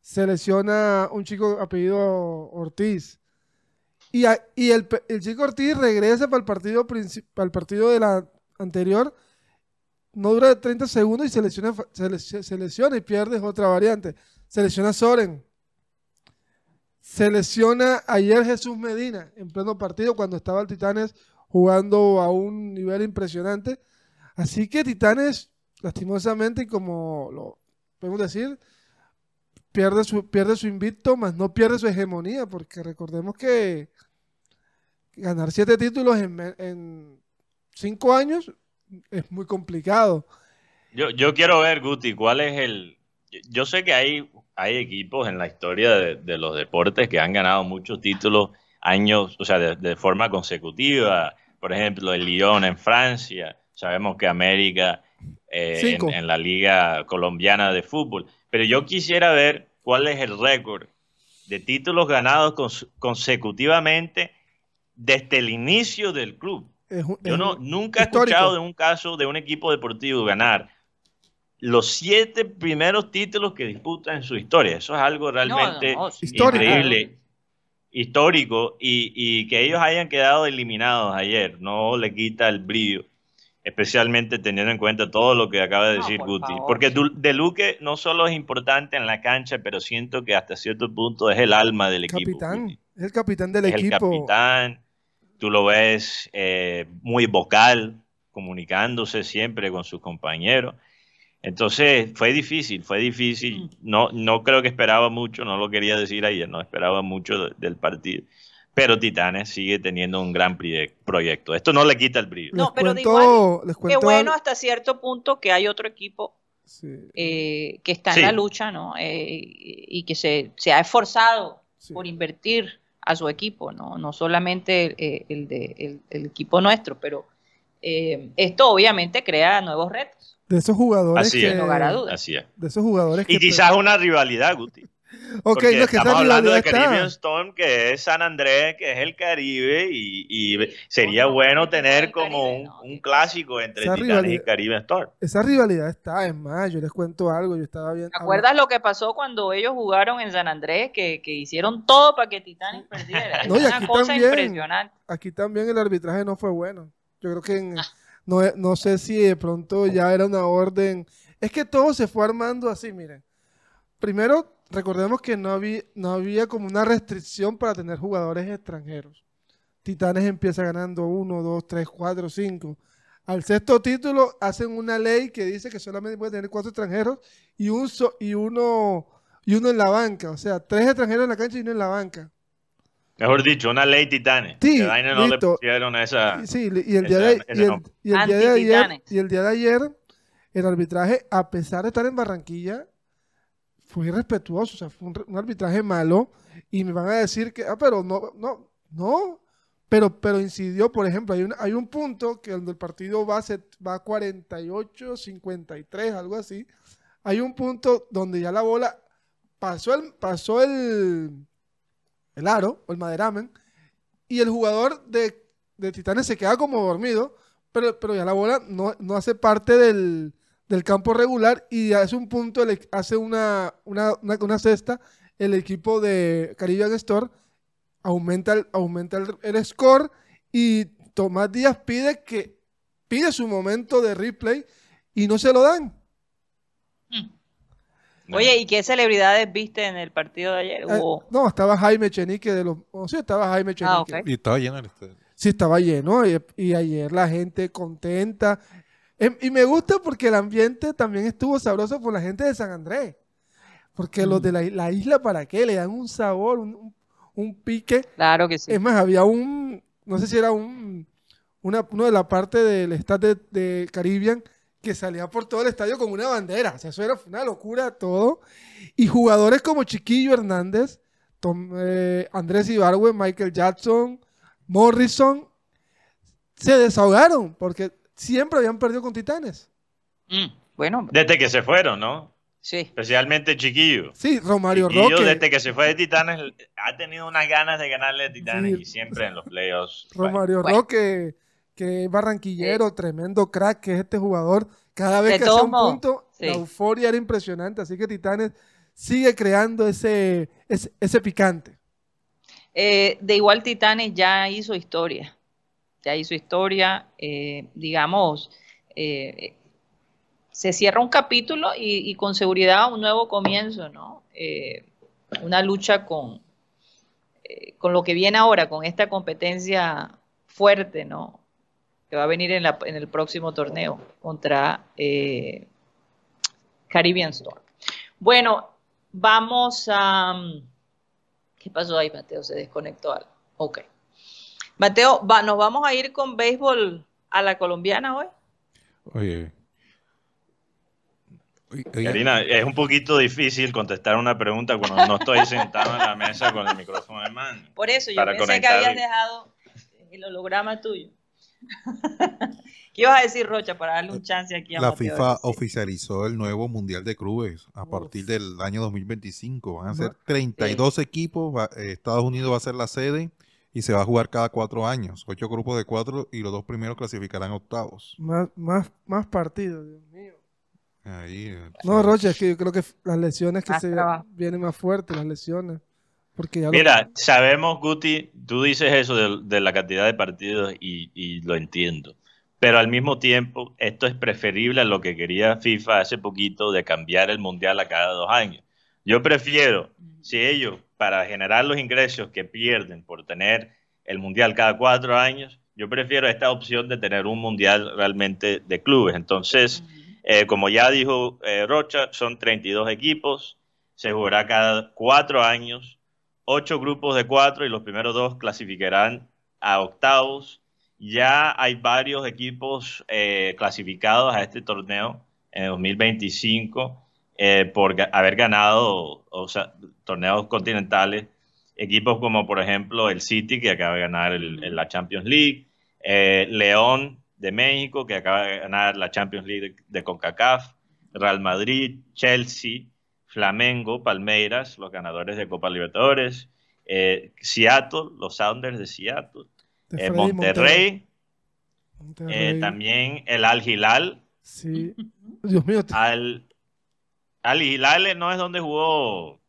Se lesiona un chico apellido Ortiz. Y, el, el chico Ortiz regresa para el partido, para el partido de la anterior no dura 30 segundos y se lesiona, se, les- se lesiona y pierdes otra variante. Se lesiona Soren. Se lesiona ayer Jesús Medina en pleno partido cuando estaba el Titanes jugando a un nivel impresionante. Así que Titanes, lastimosamente, como lo podemos decir, pierde su, pierde su invicto, más no pierde su hegemonía, porque recordemos que ganar siete títulos en, en cinco años es muy complicado. Yo, yo quiero ver, Guti, cuál es el... yo- sé que hay, hay equipos en la historia de, de los deportes que han ganado muchos títulos años, o sea, de, de forma consecutiva. Por ejemplo, el Lyon en Francia. Sabemos que América eh, en, en la Liga Colombiana de Fútbol. Pero yo quisiera ver cuál es el récord de títulos ganados cons- consecutivamente desde el inicio del club. Es un- Yo no, un- nunca he escuchado de un caso de un equipo deportivo ganar los siete primeros títulos que disputa en su historia. Eso es algo realmente no, increíble, histórico, y, y que ellos hayan quedado eliminados ayer no le quita el brillo, especialmente teniendo en cuenta todo lo que acaba de No, decir por Guti. favor, Porque De Luque no solo es importante en la cancha, pero siento que hasta cierto punto es el alma del equipo. capitán, es el capitán del es el equipo. capitán, tú lo ves eh, muy vocal, comunicándose siempre con sus compañeros. Entonces fue difícil, fue difícil. Mm. No, no creo que esperaba mucho, no lo quería decir ayer, no esperaba mucho de- del partido. Pero Titanes sigue teniendo un gran proye- proyecto. Esto no le quita el brillo. Les No, pero de cuento, les Qué bueno hasta cierto punto que hay otro equipo sí, eh, que está Sí. en la lucha, ¿no? Eh, y que se, se ha esforzado sí. por invertir a su equipo, ¿no? No solamente eh, el, de, el, el equipo nuestro, pero eh, esto obviamente crea nuevos retos. de esos jugadores Así que es. Sin lugar a dudas. Así es. de esos jugadores Y que quizás una rivalidad, Guti. Ok, no, es que estamos hablando de Caribbean. Storm, que es San Andrés, que es el Caribe, y, y sería bueno tener como Caribe, un, ¿no? un clásico entre Esa Titanes y Caribbean Storm. Esa rivalidad está, es más, yo les cuento algo, yo estaba viendo. ¿Te acuerdas lo que pasó cuando ellos jugaron en San Andrés? Que, que hicieron todo para que Titanes perdiera. No, y Es una aquí cosa también. impresionante. Aquí también el arbitraje no fue bueno. Yo creo que en- no, no sé si de pronto ya era una orden. Es que todo se fue armando así, miren. Primero, recordemos que no había, no había como una restricción para tener jugadores extranjeros. Titanes empieza ganando 1, 2, 3, 4, 5. Al sexto título hacen una ley que dice que solamente puede tener cuatro extranjeros y, un so- y, uno, y uno en la banca. O sea, tres extranjeros en la cancha y uno en la banca. Mejor dicho, una ley Titanes. Sí, que no le pusieron esa. Y Sí, y el día ese- de, ese y el- nombre. y el día de ayer, y el día de ayer, el arbitraje, a pesar de estar en Barranquilla, fue irrespetuoso, o sea, fue un, arbitraje malo, y me van a decir que, ah, pero no, no, no, pero, pero incidió, por ejemplo, hay un, hay un punto que donde el partido va a, set- va a 48, 53, algo así, hay un punto donde ya la bola pasó el, pasó el, el aro, o el maderamen, y el jugador de, de Titanes se queda como dormido, pero, pero ya la bola no, no hace parte del, del campo regular y hace un punto, el hace una, una, una, una cesta, el equipo de Caribbean Store aumenta el, aumenta el, el score y Tomás Díaz pide que pide su momento de replay y no se lo dan. Oye, ¿y qué celebridades viste en el partido de ayer? Eh, Hubo- no, estaba Jaime Chenique de los... oh, sí, estaba Jaime Chenique. Ah, ok. Y estaba lleno el estadio. Sí, estaba lleno y, y ayer la gente contenta. Em, y me gusta porque el ambiente también estuvo sabroso por la gente de San Andrés. Porque los de la, la isla, ¿para qué? Le dan un sabor, un, un- pique. Claro que sí. Es más, había un, no sé si era un, una, uno de la parte del estadio de, de Caribbean que salía por todo el estadio con una bandera. O sea, eso era una locura todo. Y jugadores como Chiquillo Hernández, Tom- eh, Andrés Ibargüen, Michael Jackson, Morrison, se desahogaron porque siempre habían perdido con Titanes. Mm, Bueno, Desde que se fueron, ¿no? sí. Especialmente Chiquillo. Sí, Romario Chiquillo, Roque. desde que se fue de Titanes, ha tenido unas ganas de ganarle a Titanes Sí. y siempre en los playoffs. Romario Bueno. Roque, que es barranquillero, tremendo crack, que es este jugador. Cada vez De que hacía un punto, la euforia era impresionante. Así que Titanes sigue creando ese, ese, ese picante. Eh, de igual Titanes ya hizo historia. Ya hizo historia. eh, digamos, eh, se cierra un capítulo y, con seguridad un nuevo comienzo, ¿no? Eh, una lucha con, con lo que viene ahora, con esta competencia fuerte, ¿no? Que va a venir en, el próximo torneo contra Caribbean Storm. Bueno, vamos a... mm, ¿Qué pasó ahí, Mateo? Se desconectó algo. Ok. Mateo, va- nos vamos a ir con béisbol a la colombiana hoy. Oye. Karina, es un poquito difícil contestar una pregunta cuando no estoy sentado en la mesa con el micrófono en mano. Por eso yo pensé que habías dejado el holograma tuyo. ¿Qué ibas a decir, Rocha, para darle un chance aquí a La Mateo? FIFA sí? oficializó el nuevo Mundial de Clubes a partir del año 2025. Van a ser Ma- 32 equipos. va- eh, Estados Unidos va a ser la sede y se va a jugar cada cuatro años. Ocho grupos de cuatro y los dos primeros clasificarán a octavos. Más, más, más partidos, Dios mío. Ahí, No, Rocha, es que yo creo que las lesiones que se trabajo. vienen más fuertes, las lesiones. Porque ya lo- Mira, sabemos, Guti, tú dices eso de, de la cantidad de partidos y, y lo entiendo. Pero al mismo tiempo, esto es preferible a lo que quería FIFA hace poquito de cambiar el mundial a cada dos años. Yo prefiero, si ellos, para generar los ingresos que pierden por tener el mundial cada cuatro años, yo prefiero esta opción de tener un mundial realmente de clubes. Entonces, eh, como ya dijo eh, Rocha, son 32 equipos, se jugará cada cuatro años, ocho grupos de cuatro y los primeros dos clasificarán a octavos. Ya hay varios equipos eh, clasificados a este torneo en 2025 eh, por haber ganado o sea, torneos continentales. Equipos como, por ejemplo, el City, que acaba de ganar el- el- la Champions League, eh, León de México, que acaba de ganar la Champions League de, de CONCACAF, Real Madrid, Chelsea, Flamengo, Palmeiras, los ganadores de Copa Libertadores, eh, Seattle, los Sounders de Seattle, de eh, Monterrey, eh, también el Al Hilal. Sí. Dios mío, te- Al, Al Hilal no es donde jugó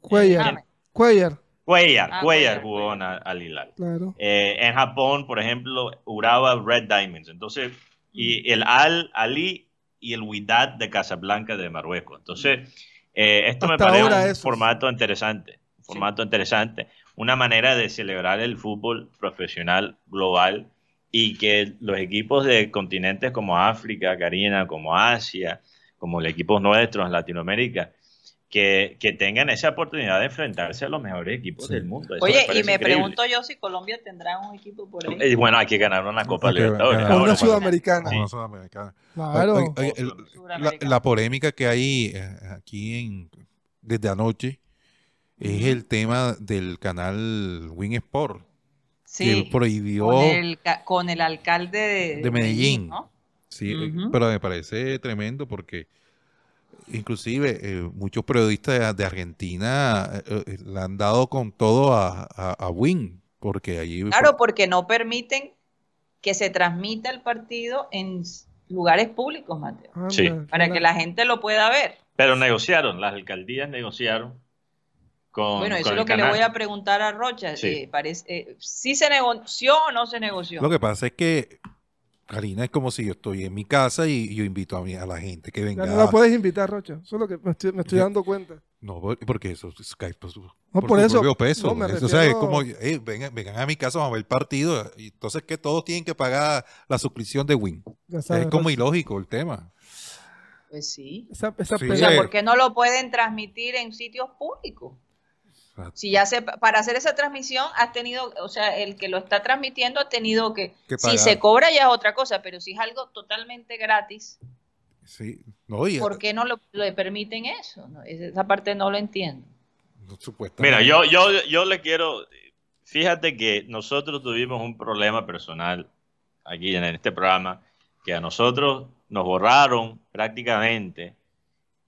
Cuellar. Dame. Cuellar, Cuellar, Ah, Cuellar Cuellar, jugó en. Al Hilal. claro. Eh, en Japón, por ejemplo, Urawa Red Diamonds. Entonces, y el Al Ali y el Wydad de Casablanca de Marruecos. Entonces, eh, esto me parece un esos. formato interesante. Un formato interesante. Una manera de celebrar el fútbol profesional global y que los equipos de continentes como África, Karina, como Asia, como los equipos nuestros en Latinoamérica, que, que tengan esa oportunidad de enfrentarse a los mejores equipos Sí. del mundo. Eso Oye, y me increíble. pregunto yo si Colombia tendrá un equipo por ahí. Eh, Bueno, hay que ganar una Copa Hay que Libertadores. ganar O ahora, una sudamericana. Sí. Una sudamericana. Claro. Oye, oye, el- la, polémica que hay eh, aquí en, desde anoche es el tema del canal Win Sport, sí, que prohibió, con el, ca- con el alcalde de, De Medellín. ¿no? Sí, eh, pero me parece tremendo porque inclusive eh, muchos periodistas de, de Argentina eh, eh, le han dado con todo a, a, a Win, porque allí Claro, porque no permiten que se transmita el partido en lugares públicos, Mateo, Anda, Sí. para que la gente lo pueda ver. Pero negociaron, las alcaldías negociaron con. Bueno, eso con es lo que le voy a preguntar a Rocha. Sí. eh, parece, eh, ¿Sí se negoció o no se negoció? Lo que pasa es que, Karina, es como si yo estoy en mi casa y yo invito a, mi- a la gente que venga. Ya no la puedes invitar, Rocha. Eso es lo que me estoy, me estoy Yo- dando cuenta. No, porque eso es cae por, No, por eso, peso. no, me o sea, es como, "Ey, vengan, vengan a mi casa, vamos a ver el partido. Y entonces que todos tienen que pagar la suscripción de Win. Sabes, es como Rocha. ilógico el tema. Pues sí. Esa, esa Sí, O pelea- sea. ¿por qué no lo pueden transmitir en sitios públicos? Si ya se, para hacer esa transmisión has tenido, o sea, el que lo está transmitiendo ha tenido que, Que si se cobra ya es otra cosa, pero si es algo totalmente gratis, sí, no, y, ¿por qué no lo, le permiten eso? No, es- esa parte no lo entiendo. no. Mira, yo, yo, yo le quiero. Fíjate que nosotros tuvimos un problema personal aquí en este programa, que a nosotros nos borraron prácticamente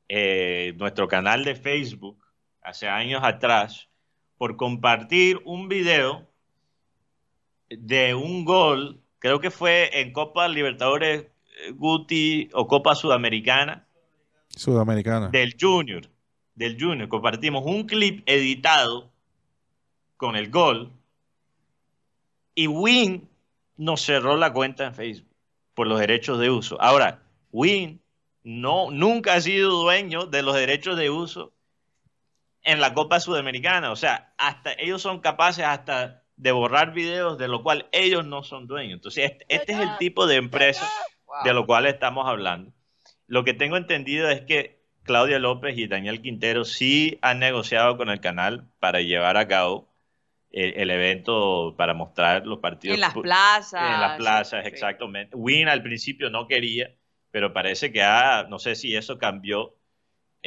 eh, nuestro canal de Facebook hace años atrás por compartir un video de un gol, creo que fue en Copa Libertadores eh, Guti o Copa Sudamericana, Sudamericana. del Junior, del Junior, compartimos un clip editado con el gol y Win nos cerró la cuenta en Facebook por los derechos de uso. Ahora, Win no, nunca ha sido dueño de los derechos de uso en la Copa Sudamericana. O sea, hasta ellos son capaces hasta de borrar videos de lo cual ellos no son dueños. Entonces, este, este es el tipo de empresa de lo cual estamos hablando. Lo que tengo entendido es que Claudia López y Daniel Quintero sí han negociado con el canal para llevar a cabo el, el evento para mostrar los partidos. En las plazas. En las plazas, sí. exactamente. Win al principio no quería, pero parece que ha, no sé si eso cambió,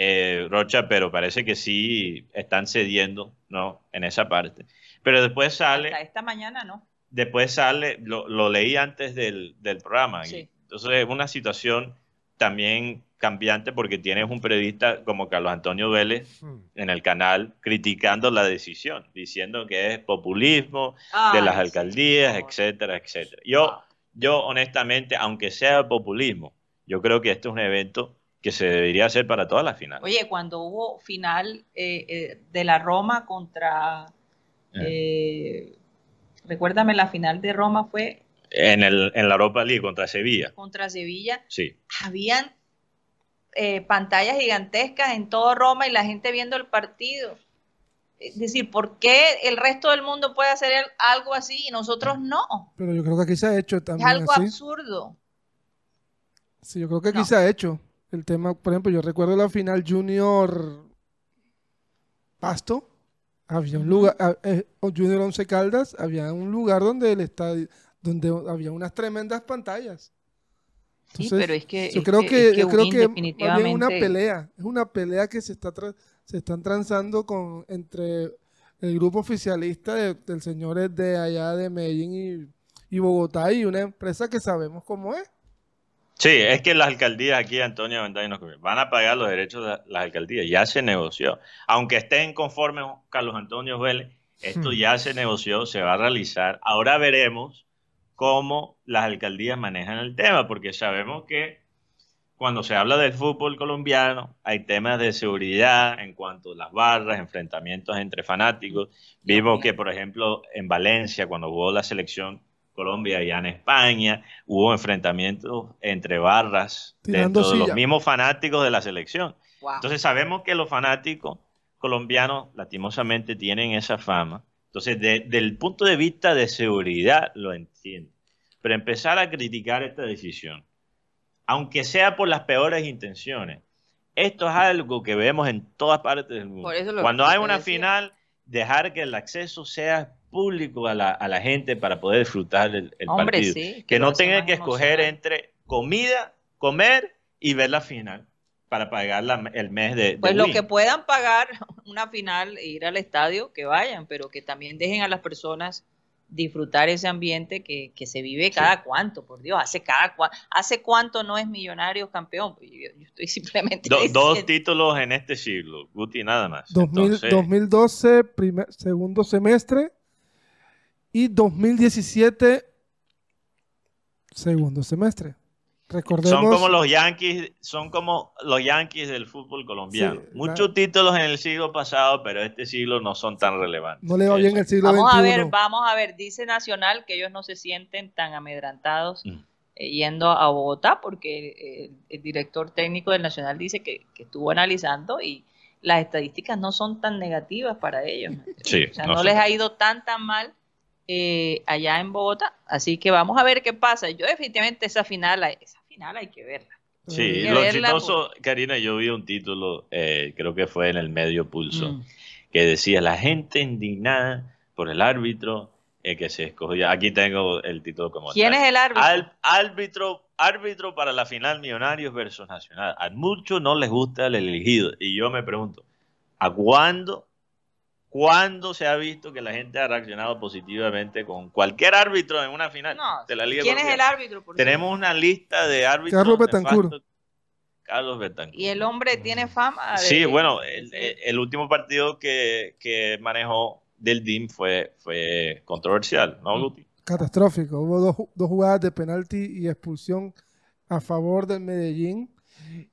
eh, Rocha, pero parece que sí están cediendo, ¿no? En esa parte. Pero después sale Hasta esta mañana no. después sale, lo, lo leí antes del, del programa. y Sí. entonces es una situación también cambiante porque tienes un periodista como Carlos Antonio Vélez Hmm. en el canal criticando la decisión, diciendo que es populismo de Ay, las sí, alcaldías, favor. etcétera, etcétera. Yo, Wow. yo honestamente, aunque sea populismo, yo creo que este es un evento que se debería hacer para todas las finales. Oye, cuando hubo final eh, eh, de la Roma contra. eh, recuérdame, la final de Roma fue En, el, en la Europa League contra Sevilla, contra Sevilla. sí. Habían eh, pantallas gigantescas en todo Roma y la gente viendo el partido. Es decir, ¿por qué el resto del mundo puede hacer el- algo así y nosotros no? Pero yo creo que aquí se ha hecho Es también algo así. absurdo. Sí, yo creo que aquí No. se ha hecho. El tema, por ejemplo, yo recuerdo la final Junior Pasto. Había un lugar, ah, eh, Junior Once Caldas, había un lugar donde el estadio, donde había unas tremendas pantallas. Sí, Entonces, pero es que, Yo es creo que, es yo creo que definitivamente una pelea, es una pelea que se está tra- se están transando con entre el grupo oficialista de- del señor de allá de Medellín y, y Bogotá y una empresa que sabemos cómo es. Sí, es que las alcaldías aquí, Antonio Vendaño, nos van a pagar los derechos de las alcaldías. Ya se negoció. Aunque estén conformes Carlos Antonio Vélez, esto Hmm. ya se negoció, se va a realizar. Ahora veremos cómo las alcaldías manejan el tema, porque sabemos que cuando se habla del fútbol colombiano hay temas de seguridad en cuanto a las barras, enfrentamientos entre fanáticos. Vimos que, por ejemplo, en Valencia, cuando jugó la selección Colombia y en España, hubo enfrentamientos entre barras Tirando dentro de los mismos fanáticos de la selección. Wow. Entonces sabemos que los fanáticos colombianos lastimosamente tienen esa fama. Entonces, de- del punto de vista de seguridad, lo entiendo. Pero empezar a criticar esta decisión, aunque sea por las peores intenciones, esto es algo que vemos en todas partes del mundo. Cuando hay una decía. final, dejar que el acceso sea público a la, a la gente para poder disfrutar el, el Hombre, partido. sí, que lo no tengan que escoger entre comida, comer y ver la final para pagar la- el mes de, de Pues los Win. que puedan pagar una final e ir al estadio, que vayan, pero que también dejen a las personas disfrutar ese ambiente que, que se vive cada cuánto, por Dios, hace cada cua- hace cuánto no es millonario campeón. Pues Yo, yo estoy simplemente Do- dos títulos en este siglo, Guti nada más. 2000 Entonces, 2012, primer- segundo semestre, y 2017, segundo semestre. Recordemos, son como los Yankees, son como los Yankees del fútbol colombiano. Sí, Muchos títulos en el siglo pasado, pero este siglo no son tan relevantes. no le va bien el siglo Vamos a ver, XXI. vamos a ver, dice Nacional que ellos no se sienten tan amedrantados Mm. eh, yendo a Bogotá porque eh, el, director técnico del Nacional dice que, que estuvo analizando y, las estadísticas no son tan negativas para ellos. Sí, o sea, no no, les ha ido tan tan mal eh, allá en Bogotá. Así que vamos a ver qué pasa. Yo definitivamente esa final, esa final hay que verla. Sí, Hay que lo verla chistoso, Karina, yo vi un título, eh, creo que fue en el medio pulso, Mm. que decía la gente indignada por el árbitro eh, que se escogió. Aquí tengo el título como ¿Quién tal. es el árbitro? Al- árbitro, árbitro para la final Millonarios versus Nacional. A muchos no les gusta el elegido. Y yo me pregunto, ¿a cuándo, cuándo se ha visto que la gente ha reaccionado positivamente con cualquier árbitro en una final No, de la Liga ¿Quién es el árbitro? por Tenemos una lista de árbitros. Carlos Betancourt. Carlos Betancourt. Y el hombre tiene fama de... Sí, bueno, el, el último partido que, que manejó del DIM fue, fue controversial, ¿no, Guti? Catastrófico. Hubo dos, dos jugadas de penalti y expulsión a favor del Medellín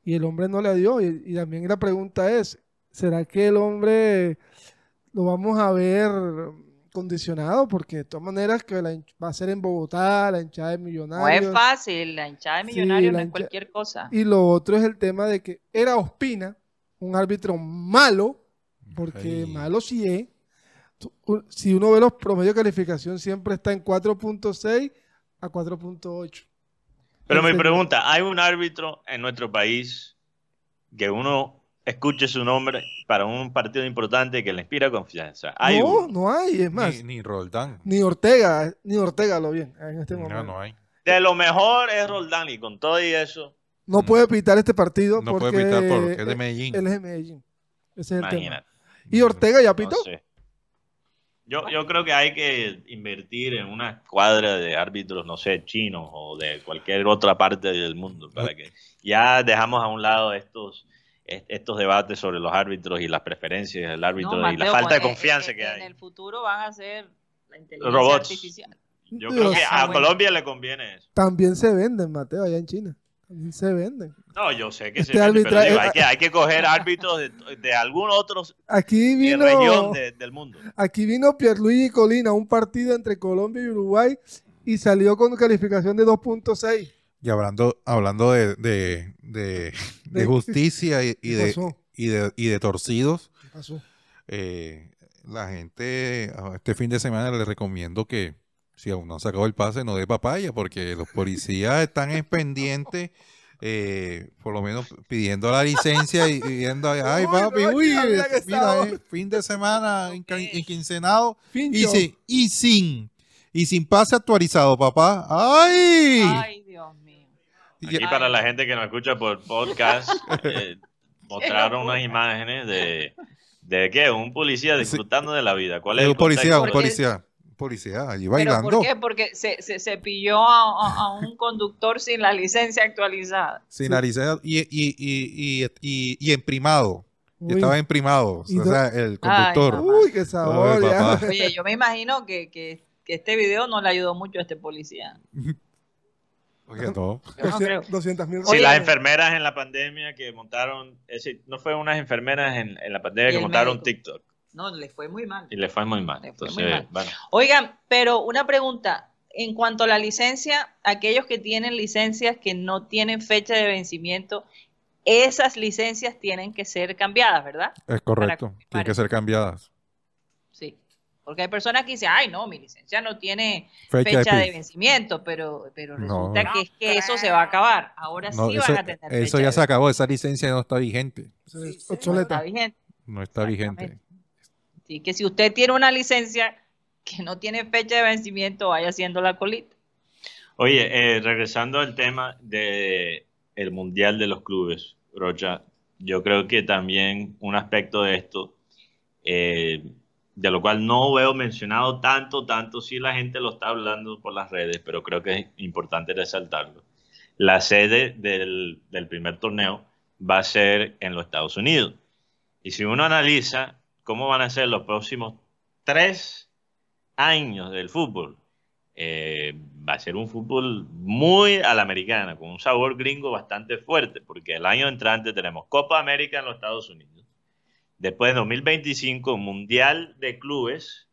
y el hombre no le dio. Y, y también la pregunta es, ¿será que el hombre lo vamos a ver condicionado? Porque de todas maneras que la va a ser en Bogotá, la hinchada de no Millonarios. es fácil, la hinchada de Sí, millonarios la no es hincha- cualquier cosa. Y lo otro es el tema de que era Ospina, un árbitro malo, porque Ay. malo sí es. Si uno ve los promedios de calificación, siempre está en 4.6 a 4.8. Pero mi pregunta, ¿hay un árbitro en nuestro país que uno escuche su nombre para un partido importante que le inspira confianza? Hay No, uno. no hay, es más. Ni, ni Roldán. Ni Ortega, ni Ortega lo bien en este momento. No, No, no hay. De lo mejor es Roldán y con todo y eso, puede pitar este partido No porque puede pitar porque es de Medellín. él es de Medellín. Ese es el tema. ¿Y Ortega ya no pitó? sé. Yo, yo creo que hay que invertir en una cuadra de árbitros, no sé, chinos o de cualquier otra parte del mundo, para que ya dejamos a un lado estos est- estos debates sobre los árbitros y las preferencias del árbitro No, y la falta de confianza en- que En hay. el futuro van a ser la inteligencia Robots. artificial. Yo creo que a. Colombia le conviene eso. También se venden, Mateo, allá en China. También se venden. No, yo sé que Este se vende, pero digo, hay, que, hay que coger árbitros de, de algún otro Aquí vino, región de- del mundo. aquí vino Pierluigi Colina, un partido entre Colombia y Uruguay, y salió con calificación de 2.6. Y hablando, hablando de, de, de- justicia y, y ¿Qué de, y, de, y de torcidos, ¿Qué pasó? eh, la gente a este fin de semana les recomiendo que si aún no han sacado el pase no dé papaya porque los policías están en pendiente eh, por lo menos pidiendo la licencia y, viendo ay papi uy mira eh, fin de semana en, quincenado y, sin- y sin y sin pase actualizado papá ay, Ay, Aquí para la gente que nos escucha por podcast, eh, mostraron unas imágenes de, de qué, un policía disfrutando de la vida. ¿Cuál es un el policía un policía un policía allí ¿Pero bailando por qué? Porque se, se, se pilló a, un conductor sin la licencia actualizada. sin la licencia y, y, y, y, y, y emprimado Uy, estaba emprimado Y o do- sea el conductor mamá. Uy, qué sabor. Ay. Oye, yo me imagino que, que, que este video no le ayudó mucho a este policía. Oye, no. Yo no creo. 200 mil. Sí, las enfermeras en la pandemia que montaron, no fue unas enfermeras en, en la pandemia que montaron médico. TikTok No, le fue muy mal. y les fue muy mal. Entonces, muy mal. bueno, Oigan, pero una pregunta. En cuanto a la licencia, aquellos que tienen licencias que no tienen fecha de vencimiento, esas licencias tienen que ser cambiadas, ¿verdad? Es correcto. Tienen que ser cambiadas. Porque hay personas que dicen, ay, no, mi licencia no tiene Fecha, fecha de vencimiento, pero, pero No. resulta que es que eso se va a acabar. Ahora No, sí eso, van a tener eso fecha ya de se acabó. Esa licencia no está vigente. Sí, obsoleta. está vigente. No está vigente. Así que si usted tiene una licencia que no tiene fecha de vencimiento, vaya haciendo la colita. Oye, eh, regresando al tema de el mundial de los clubes, Rocha, yo creo que también un aspecto de esto, eh, de lo cual no veo mencionado tanto, tanto, sí la gente lo está hablando por las redes, pero creo que es importante resaltarlo. La sede del, del primer torneo va a ser en los Estados Unidos. Y si uno analiza cómo van a ser los próximos tres años del fútbol, eh, va a ser un fútbol muy a la con un sabor gringo bastante fuerte, porque el año entrante tenemos Copa América en los Estados Unidos, después de 2025 Mundial de Clubes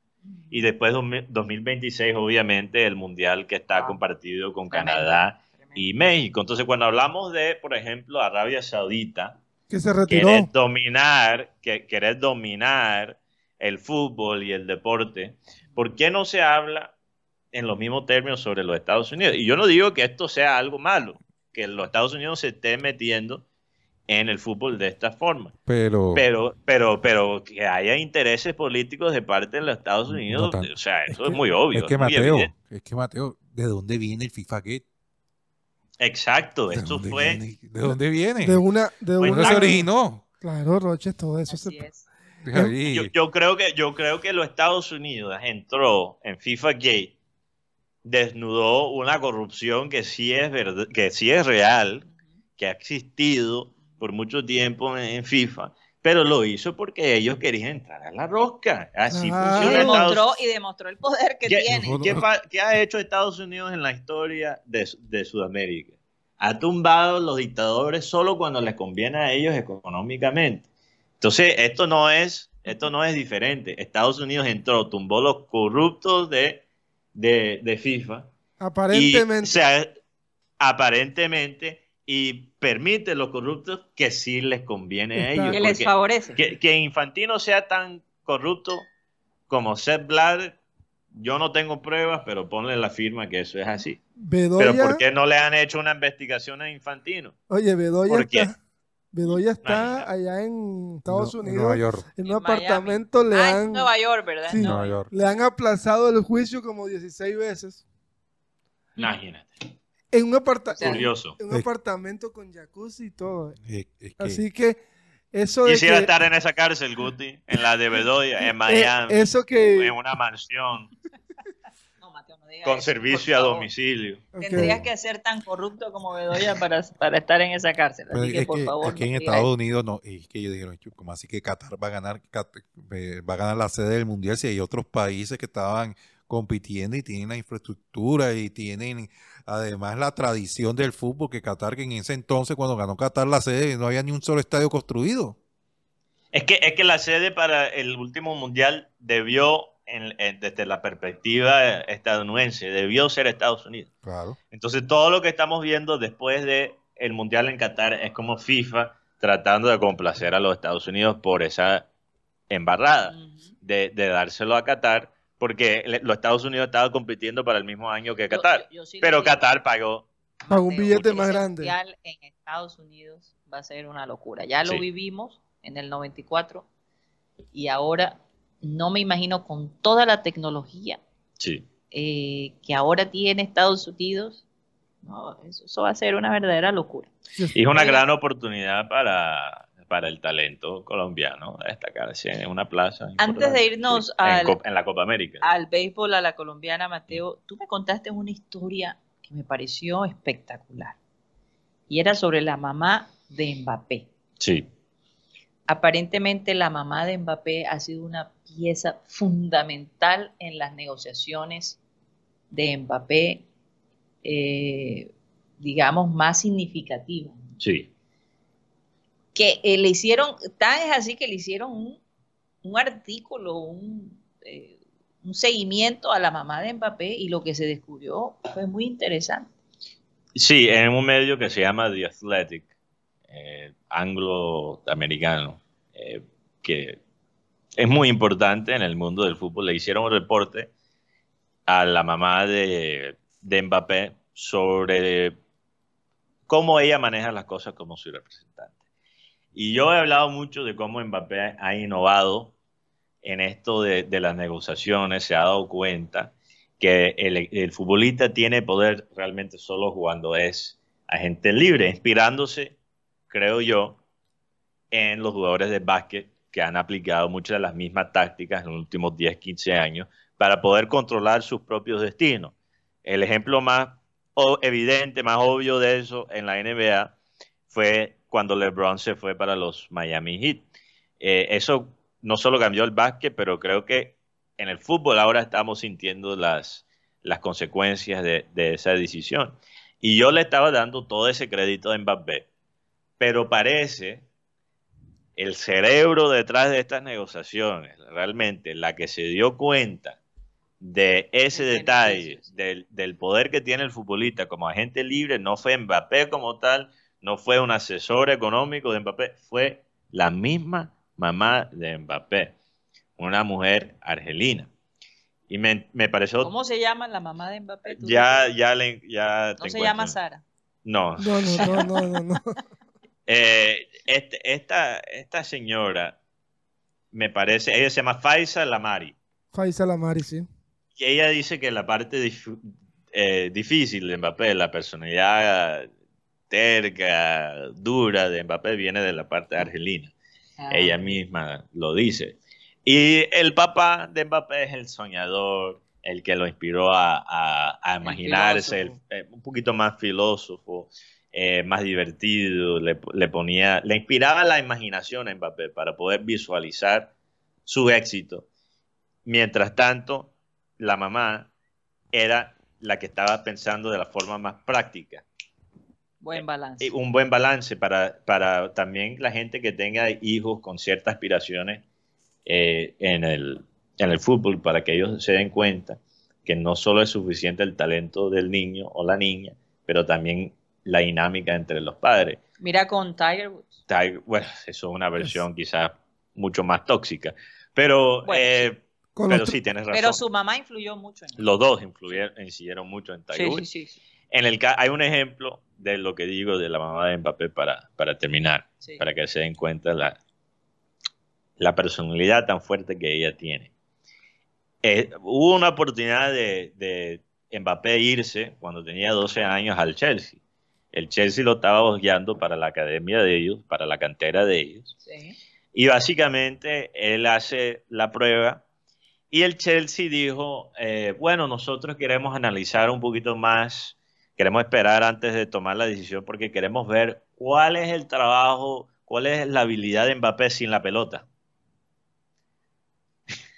y después de 2026 obviamente el Mundial que está Ah, compartido con tremendo, Canadá tremendo. y México. Entonces cuando hablamos de, por ejemplo, Arabia Saudita, Que se retiró. querer dominar, que, querer dominar el fútbol y el deporte, ¿por qué no se habla en los mismos términos sobre los Estados Unidos? Y yo no digo que esto sea algo malo, que los Estados Unidos se estén metiendo en el fútbol de esta forma. Pero, Pero, pero, pero que haya intereses políticos de parte de los Estados Unidos, o sea, eso es es, que- muy obvio. es que Mateo, es que Mateo, ¿de dónde viene el FIFA Gate? Exacto, ¿De esto fue. viene? ¿De dónde viene? De una, de Pues ¿Dónde una. se originó? Claro, Roches, todo eso. Así se- es. Ahí. Yo, yo creo que, yo creo que los Estados Unidos entró en FIFA Gate, desnudó una corrupción que sí es verdad, que sí es real, que ha existido por mucho tiempo en, en FIFA, pero lo hizo porque ellos querían entrar a la rosca. Así. Y funciona Estados demostró, y demostró el poder que ¿Qué, tiene. qué ha hecho Estados Unidos en la historia de, de Sudamérica? Ha tumbado los dictadores solo cuando les conviene a ellos económicamente. Entonces, esto no es, esto no es diferente. Estados Unidos entró, tumbó los corruptos de, de, de FIFA Aparentemente. y se- aparentemente y permite a los corruptos que sí les conviene a ellos. que les favorece. que, que Infantino sea tan corrupto como Sepp Blatter, yo no tengo pruebas, pero ponle la firma que eso es así. Bedoya, Pero ¿por qué no le han hecho una investigación a Infantino? Oye, Bedoya ¿Por qué? está. Bedoya está Imagínate. allá en Estados No, en Unidos. Nueva York. En un En apartamento le Ah, han, Nueva York, ¿verdad? Sí. Nueva York. le han aplazado el juicio como 16 veces. Imagínate. En un, aparta- Curioso. en un apartamento con jacuzzi y todo. Es- es que- Así que eso de Quisiera que, estar en esa cárcel, Guti, en la de Bedoya, en eh, Miami, eso que en una mansión No, Mateo, no digas con eso, servicio por a domicilio. Tendrías que ser tan corrupto como Bedoya para, para estar en esa cárcel. pero Así que, es por que favor. aquí en no Estados Unidos no, es que ellos dijeron, como así que Qatar va a ganar eh, va a ganar la sede del mundial si hay otros países que estaban compitiendo y tienen la infraestructura y tienen además la tradición del fútbol que Qatar que en ese entonces cuando ganó Qatar la sede no había ni un solo estadio construido. Es que, es que la sede para el último mundial debió, en- en- desde la perspectiva estadounidense, debió ser Estados Unidos. Claro. Entonces, todo lo que estamos viendo después de el Mundial en Qatar es como FIFA tratando de complacer a los Estados Unidos por esa embarrada de dárselo a Qatar, porque los Estados Unidos estaban compitiendo para el mismo año que Qatar. yo- yo sí le pero digo, Qatar pagó. Pagó un billete más grande. en Estados Unidos va a ser una locura. Ya lo Sí. vivimos en el 94 y ahora no me imagino con toda la tecnología Sí. eh, que ahora tiene Estados Unidos. No, eso, eso va a ser una verdadera locura. Y es una gran oportunidad para, para el talento colombiano a destacarse en una plaza. Antes de irnos Sí, al- en la Copa América. Al béisbol, a la colombiana, Mateo, tú me contaste una historia que me pareció espectacular. Y era sobre la mamá de Mbappé. Sí. Aparentemente la mamá de Mbappé ha sido una pieza fundamental en las negociaciones de Mbappé, eh, digamos, más significativas. Sí. Que eh, le hicieron, tan es así que le hicieron un, un artículo, un, eh, un seguimiento a la mamá de Mbappé y lo que se descubrió fue muy interesante. Sí, en un medio que se llama The Athletic, eh, anglo-americano, eh, que es muy importante en el mundo del fútbol. Le hicieron un reporte a la mamá de, de Mbappé sobre cómo ella maneja las cosas como su representante. Y yo he hablado mucho de cómo Mbappé ha innovado en esto de, de las negociaciones, se ha dado cuenta que el, el futbolista tiene poder realmente solo cuando es agente libre, inspirándose, creo yo, en los jugadores de básquet que han aplicado muchas de las mismas tácticas en los últimos 10, 15 años para poder controlar sus propios destinos. El ejemplo más evidente, más obvio de eso en la NBA fue cuando LeBron se fue para los Miami Heat. Eh, eso no solo cambió el básquet, pero creo que en el fútbol ahora estamos sintiendo las, las consecuencias de, de esa decisión. Y yo le estaba dando todo ese crédito a Mbappé, pero parece el cerebro detrás de estas negociaciones, realmente la que se dio cuenta de ese detalle, del, del poder que tiene el futbolista como agente libre, no fue Mbappé como tal, no fue un asesor económico de Mbappé, fue la misma mamá de Mbappé, una mujer argelina. Y me, me pareció... ¿Cómo se llama la mamá de Mbappé? ¿Tú Ya, ya, le, ya ¿No te se llama. Sara? No. No, no, no, no, no. no. Eh, este- esta, esta señora, me parece, ella se llama Faisa Lamari. Faisal Amari, sí. Y ella dice que la parte dif- eh, difícil de Mbappé, la personalidad terca, dura de Mbappé, viene de la parte argelina. Ah, Ella misma lo dice. Y el papá de Mbappé es el soñador, el que lo inspiró a, a- a imaginarse, el- filósofo. eh, un poquito más filósofo, eh, más divertido, le, le ponía, le inspiraba la imaginación a Mbappé para poder visualizar su éxito. Mientras tanto, la mamá era la que estaba pensando de la forma más práctica Buen balance. y un buen balance para, para también la gente que tenga hijos con ciertas aspiraciones eh, en, el, en el fútbol, para que ellos se den cuenta que no solo es suficiente el talento del niño o la niña, pero también la dinámica entre los padres. Mira con Tiger Woods. Tiger- bueno, eso es una versión quizás mucho más tóxica, pero, Bueno, eh, Con pero sí, tienes razón. Pero su mamá influyó mucho en él. Los dos influyeron, incidieron mucho en Tiger Sí, Woods. sí, sí, sí. En el ca- hay un ejemplo de lo que digo de la mamá de Mbappé para, para terminar, Sí. para que se den cuenta la, la personalidad tan fuerte que ella tiene. Eh, hubo una oportunidad de, de Mbappé irse cuando tenía 12 años al Chelsea. El Chelsea lo estaba buscando para la academia de ellos, para la cantera de ellos. Sí. Y básicamente él hace la prueba y el Chelsea dijo, eh, bueno, nosotros queremos analizar un poquito más, queremos esperar antes de tomar la decisión porque queremos ver cuál es el trabajo, cuál es la habilidad de Mbappé sin la pelota.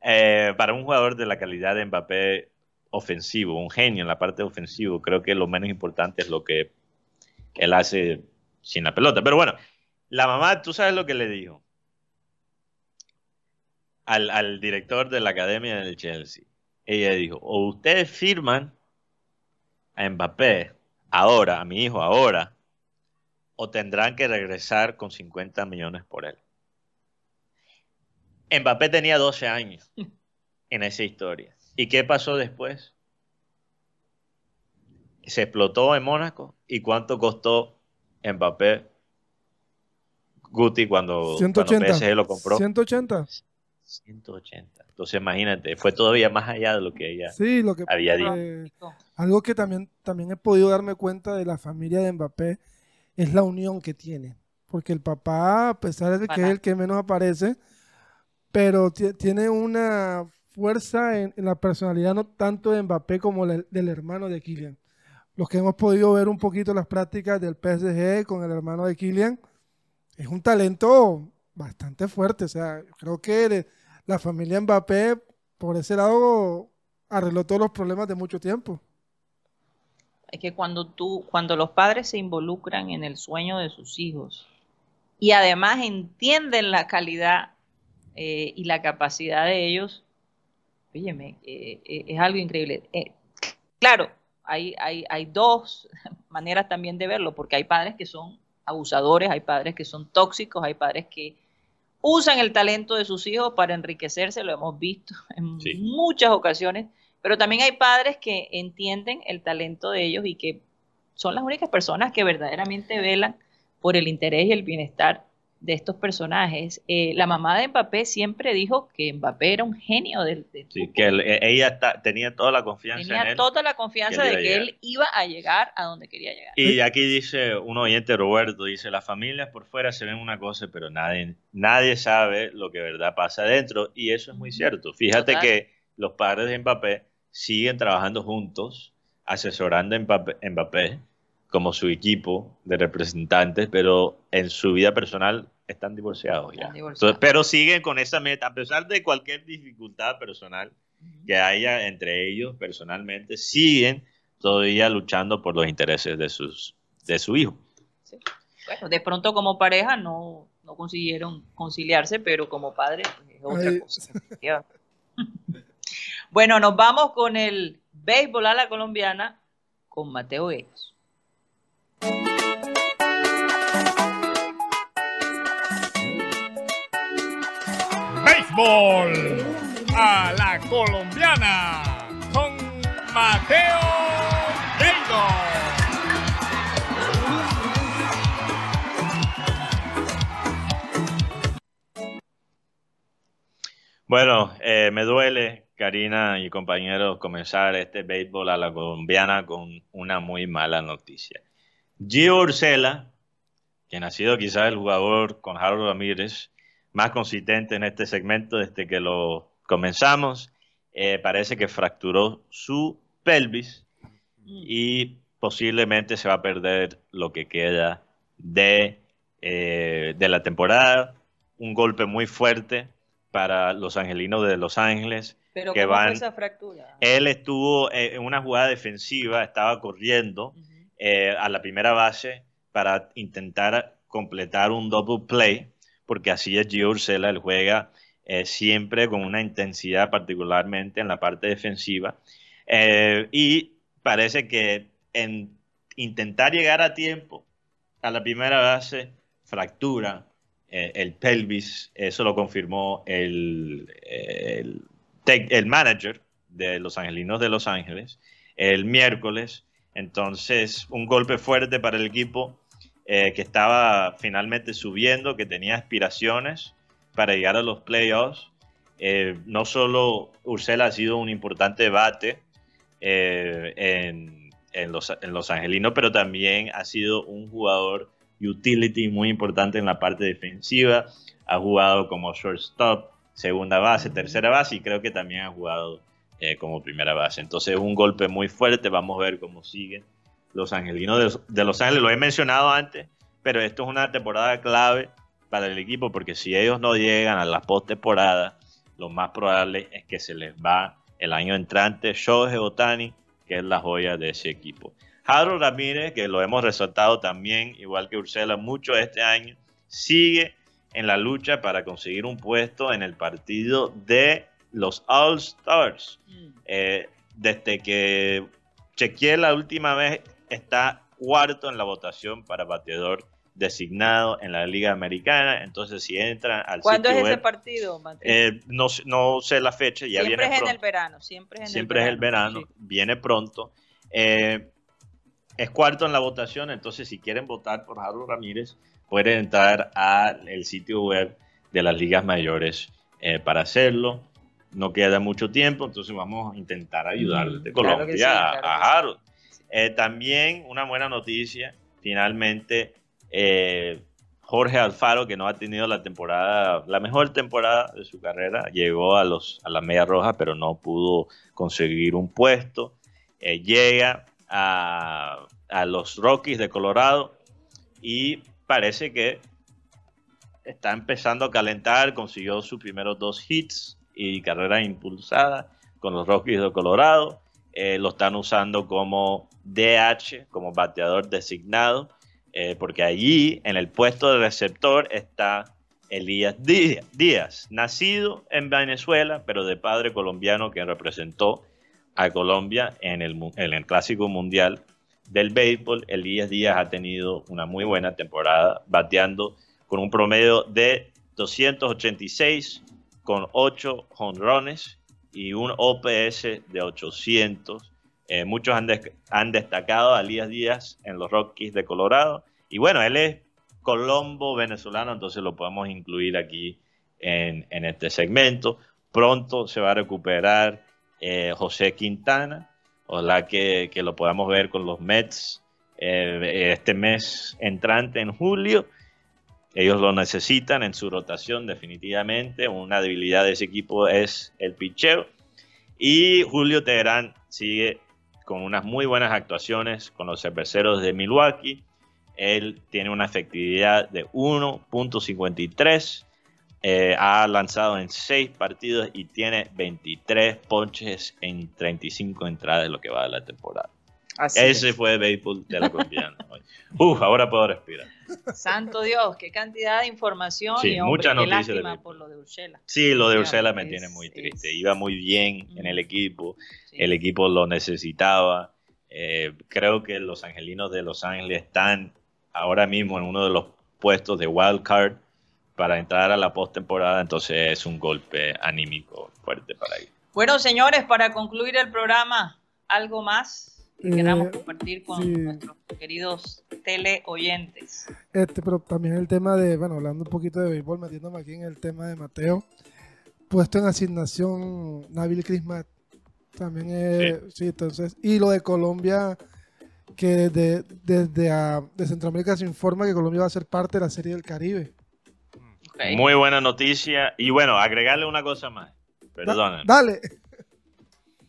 Eh, para un jugador de la calidad de Mbappé ofensivo, un genio en la parte ofensiva, creo que lo menos importante es lo que él hace sin la pelota. Pero bueno, la mamá, ¿tú sabes lo que le dijo? Al, al director de la academia del Chelsea. Ella dijo, o ustedes firman a Mbappé ahora, a mi hijo ahora, o tendrán que regresar con 50 millones por él. Mbappé tenía 12 años en esa historia. ¿Y qué pasó después? Se explotó en Mónaco. ¿Y cuánto costó Mbappé Guti cuando, cuando 180. PSG lo compró? 180. 180. Entonces imagínate, fue todavía más allá de lo que ella Sí, lo que había dicho. eh, algo que también, también he podido darme cuenta de la familia de Mbappé es la unión que tiene. Porque el papá, a pesar de que es el que menos aparece, pero ti- tiene una fuerza en, en la personalidad no tanto de Mbappé como la- del hermano de Kylian. Los que hemos podido ver un poquito las prácticas del PSG con el hermano de Kylian, es un talento bastante fuerte. O sea, creo que la familia Mbappé, por ese lado, arregló todos los problemas de mucho tiempo. Es que cuando tú, cuando los padres se involucran en el sueño de sus hijos y además entienden la calidad eh, y la capacidad de ellos, óyeme, eh, eh, es algo increíble. Claro, hay, hay, hay dos maneras también de verlo, porque hay padres que son abusadores, hay padres que son tóxicos, hay padres que usan el talento de sus hijos para enriquecerse, lo hemos visto en Sí. muchas ocasiones, pero también hay padres que entienden el talento de ellos y que son las únicas personas que verdaderamente velan por el interés y el bienestar de estos personajes. Eh, la mamá de Mbappé siempre dijo que Mbappé era un genio del, del Sí, fútbol. que él- eh, ella está- tenía toda la confianza en Tenía él. toda la confianza que de que él iba a llegar a donde quería llegar. Y aquí dice un oyente Roberto, dice, las familias por fuera se ven una cosa, pero nadie, nadie sabe lo que verdad pasa adentro. Y eso es muy cierto. Fíjate Total. que los padres de Mbappé siguen trabajando juntos, asesorando a Mbappé, como su equipo de representantes, pero en su vida personal están divorciados ya. Están divorciados. Entonces, pero siguen con esa meta, a pesar de cualquier dificultad personal que haya entre ellos personalmente, siguen todavía luchando por los intereses de, sus, de su hijo. Sí. Bueno, de pronto como pareja no, no consiguieron conciliarse, pero como padre pues, es otra Ay. cosa. Bueno, nos vamos con el béisbol a la colombiana con Mateo Guedes. Béisbol a la colombiana con Mateo Guedes. Bueno, eh, me duele Karina y compañeros, comenzar este béisbol a la colombiana con una muy mala noticia. Gio Ursela, quien ha sido quizás el jugador con Harold Ramírez más consistente en este segmento desde que lo comenzamos, eh, parece que fracturó su pelvis y posiblemente se va a perder lo que queda de, eh, de la temporada. Un golpe muy fuerte para los angelinos de Los Ángeles. Pero que ¿cómo van- fue esa fractura? Él estuvo eh, en una jugada defensiva, estaba corriendo eh, a la primera base para intentar completar un double play, porque así es Gio Ursela, él juega eh, siempre con una intensidad, particularmente en la parte defensiva. Eh, y parece que en intentar llegar a tiempo a la primera base, fractura el pelvis, eso lo confirmó el, el manager de los Angelinos de Los Ángeles el miércoles. Entonces, un golpe fuerte para el equipo eh, que estaba finalmente subiendo, que tenía aspiraciones para llegar a los playoffs. Eh, no solo Ursela ha sido un importante bate eh, en, en los, en los Angelinos, pero también ha sido un jugador utility muy importante en la parte defensiva. Ha jugado como shortstop, segunda base, tercera base y creo que también ha jugado eh, como primera base. Entonces es un golpe muy fuerte. Vamos a ver cómo siguen los angelinos de, de Los Ángeles. Lo he mencionado antes, pero esto es una temporada clave para el equipo porque si ellos no llegan a la postemporada, lo más probable es que se les va el año entrante Shohei Otani, que es la joya de ese equipo. Harold Ramírez, que lo hemos resaltado también, igual que Ursela, mucho este año, sigue en la lucha para conseguir un puesto en el partido de los All Stars. Mm. Eh, desde que chequeé la última vez, está cuarto en la votación para bateador designado en la Liga Americana. Entonces, si entran al ¿Cuándo es ese partido, eh, no, sé- no sé la fecha, ya siempre viene es en pronto. el verano, siempre es en Siempre el es el verano, sí. viene pronto. Eh, es cuarto en la votación, entonces si quieren votar por Harold Ramírez, pueden entrar al sitio web de las ligas mayores eh, para hacerlo. No queda mucho tiempo, entonces vamos a intentar ayudar desde claro Colombia sí, a- claro sí. Harold. Eh, también una buena noticia, finalmente eh, Jorge Alfaro, que no ha tenido la temporada, la mejor temporada de su carrera, llegó a los a la media roja, pero no pudo conseguir un puesto. Llega a, a los Rockies de Colorado y parece que está empezando a calentar, consiguió sus primeros dos hits y carrera impulsada con los Rockies de Colorado. Eh, lo están usando como DH, como bateador designado, eh, porque allí en el puesto de receptor está Elías Dí- Díaz, nacido en Venezuela, pero de padre colombiano que representó a Colombia en el, en el Clásico Mundial del Béisbol. Elías Díaz ha tenido una muy buena temporada, bateando con un promedio de 286, con 8 jonrones y un OPS de 800. Eh, muchos han, des- han destacado a Elías Díaz en los Rockies de Colorado. Y bueno, él es colombo venezolano, entonces lo podemos incluir aquí en, en este segmento. Pronto se va a recuperar eh, José Quintana, ojalá que, que lo podamos ver con los Mets eh, este mes entrante en julio. Ellos lo necesitan en su rotación definitivamente. Una debilidad de ese equipo es el picheo. Y Julio Teherán sigue con unas muy buenas actuaciones con los cerveceros de Milwaukee. Él tiene una efectividad de 1.53. eh, ha lanzado en 6 partidos y tiene 23 ponches en 35 entradas de lo que va de la temporada. Así Ese es. fue el béisbol de la colombiana. hoy. Uf, ahora puedo respirar. Santo Dios, qué cantidad de información Sí, y hombre, mucha qué de lástima béisbol. por lo de Ursela. Sí, lo de Ursela me es- tiene muy es- triste. Iba muy bien en el Mm. equipo. Sí. El equipo lo necesitaba. Eh, creo que los angelinos de Los Ángeles están ahora mismo en uno de los puestos de wild card para entrar a la postemporada, entonces es un golpe anímico fuerte para ellos. Bueno, señores, para concluir el programa, ¿algo más que Eh, queramos compartir con sí. nuestros queridos teleoyentes? Este, pero también el tema de, bueno, hablando un poquito de béisbol, metiéndome aquí en el tema de Mateo, puesto en asignación Nabil Crismat. También es, sí. entonces, y lo de Colombia, que desde, desde a- de Centroamérica se informa que Colombia va a ser parte de la Serie del Caribe. Muy buena noticia. Y bueno, agregarle una cosa más. Da- Perdonen. dale.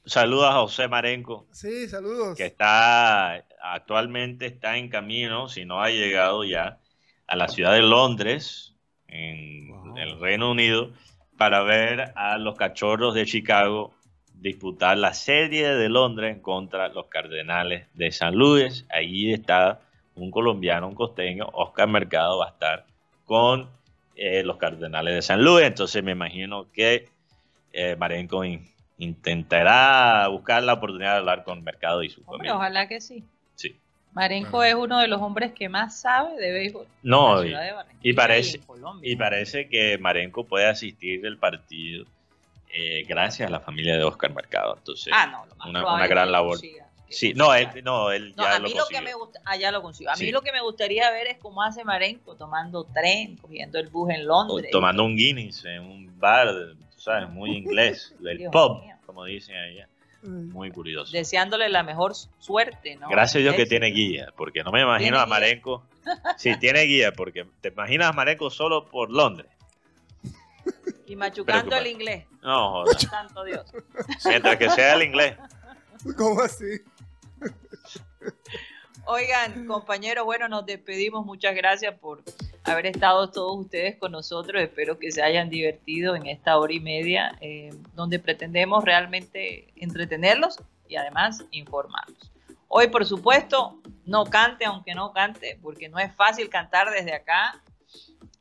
Saludos a José Marenco, Sí, saludos. que está actualmente está en camino, si no ha llegado ya, a la ciudad de Londres, en Wow. el Reino Unido, para ver a los cachorros de Chicago disputar la serie de Londres contra los Cardenales de San Luis. Ahí está un colombiano, un costeño, Oscar Mercado va a estar con eh, los Cardenales de San Luis. Entonces me imagino que eh, Marenco in- intentará buscar la oportunidad de hablar con Mercado y su Hombre, familia. ojalá que sí. Sí. Marenco es uno de los hombres que más sabe de béisbol. en No, la y, de parece- en Colombia. y parece que Marenco puede asistir del partido eh, gracias a la familia de Oscar Mercado. Entonces, Ah, no, una- gran labor. consiga, sí, no, él, no, él No, ya a lo mí lo que consiguió. me gusta, ah, ya lo consiguió. A mí Sí. lo que me gustaría ver es cómo hace Marenco tomando tren, cogiendo el bus en Londres. tomando un Guinness en un bar, tú sabes, muy inglés, del pub, mío. como dicen allá. Ay, Muy curioso. Deseándole la mejor suerte, ¿no? Gracias a Dios que tiene guía, porque no me imagino ¿Tiene a? Marenco. Sí, tiene guía, porque te imaginas a Marenco solo por Londres. Y machucando el inglés. No, joder. Santo Dios. Mientras que sea el inglés. ¿Cómo así? Oigan, compañeros, bueno, nos despedimos. Muchas gracias por haber estado todos ustedes con nosotros. Espero que se hayan divertido en esta hora y media, eh, donde pretendemos realmente entretenerlos y además informarlos. Hoy, por supuesto, no cante, aunque no cante, porque no es fácil cantar desde acá.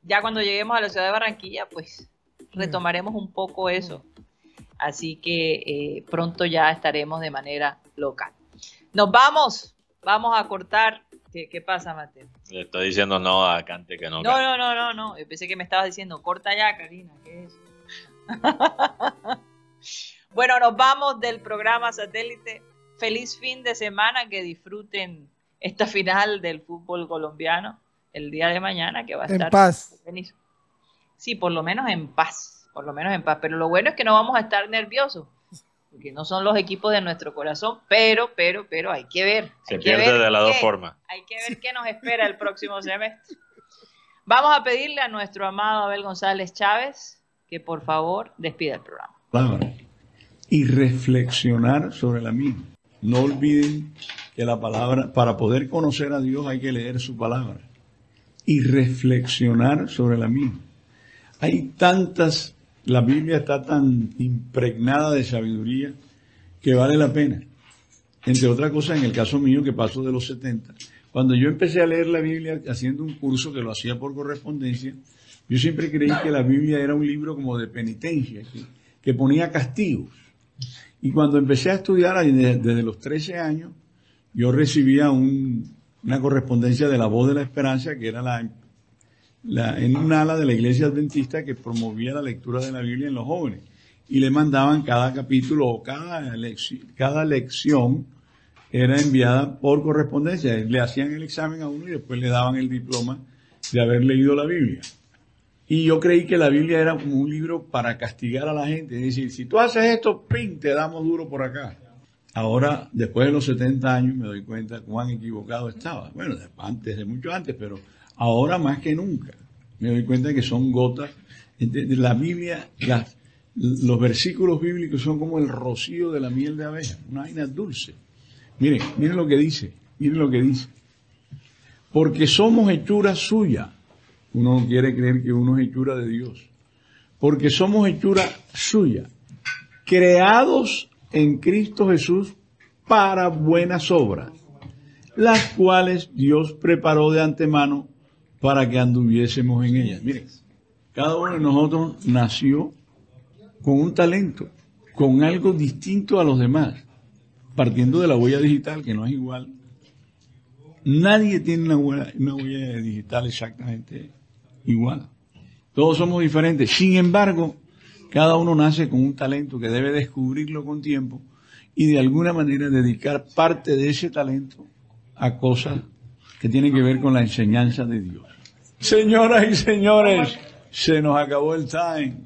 Ya cuando lleguemos a la ciudad de Barranquilla, pues retomaremos un poco eso. Así que eh, pronto ya estaremos de manera local. Nos vamos, vamos a cortar. ¿Qué, qué pasa, Mateo? Le estoy diciendo no a Cante que no. No, no, no, no, no. Yo pensé que me estabas diciendo, corta ya, Karina. ¿Qué es eso? bueno, nos vamos del programa satélite. Feliz fin de semana, que disfruten esta final del fútbol colombiano el día de mañana, que va a En estar paz. buenísimo. Sí, por lo menos en paz, por lo menos en paz. Pero lo bueno es que no vamos a estar nerviosos, porque no son los equipos de nuestro corazón, pero, pero, pero hay que ver. Se hay que pierde ver de las dos formas. hay que ver qué nos espera el próximo semestre. Vamos a pedirle a nuestro amado Abel González Chávez que por favor despida el programa. palabra y reflexionar sobre la misma. No olviden que la palabra, para poder conocer a Dios hay que leer su palabra y reflexionar sobre la misma. Hay tantas, la Biblia está tan impregnada de sabiduría que vale la pena. Entre otras cosas, en el caso mío, que paso de los 70, cuando yo empecé a leer la Biblia haciendo un curso que lo hacía por correspondencia, yo siempre creí que la Biblia era un libro como de penitencia, que, ponía castigos. Y cuando empecé a estudiar desde los 13 años, yo recibía un- una correspondencia de la voz de la esperanza, que era la, la- en un ala de la iglesia adventista que promovía la lectura de la Biblia en los jóvenes. Y le mandaban cada capítulo o cada, lecci- cada lección era enviada por correspondencia. Le hacían el examen a uno y después le daban el diploma de haber leído la Biblia. Y yo creí que la Biblia era como un libro para castigar a la gente. Es decir, si tú haces esto, ¡pin! te damos duro por acá. Ahora, después de los 70 años, me doy cuenta cuán equivocado estaba. Bueno, antes, de mucho antes, pero ahora más que nunca. Me doy cuenta que son gotas. La Biblia, los versículos bíblicos son como el rocío de la miel de abeja, una vaina dulce. Miren, miren lo que dice, miren lo que dice. Porque somos hechura suya. Uno no quiere creer que uno es hechura de Dios. Porque somos hechura suya. Creados en Cristo Jesús para buenas obras, las cuales Dios preparó de antemano para que anduviésemos en ellas. Miren, cada uno de nosotros nació con un talento, con algo distinto a los demás, partiendo de la huella digital, que no es igual. Nadie tiene una huella, una huella digital exactamente igual. Todos somos diferentes. Sin embargo, cada uno nace con un talento que debe descubrirlo con tiempo y de alguna manera dedicar parte de ese talento a cosas que tienen que ver con la enseñanza de Dios. Señoras y señores, se nos acabó el time.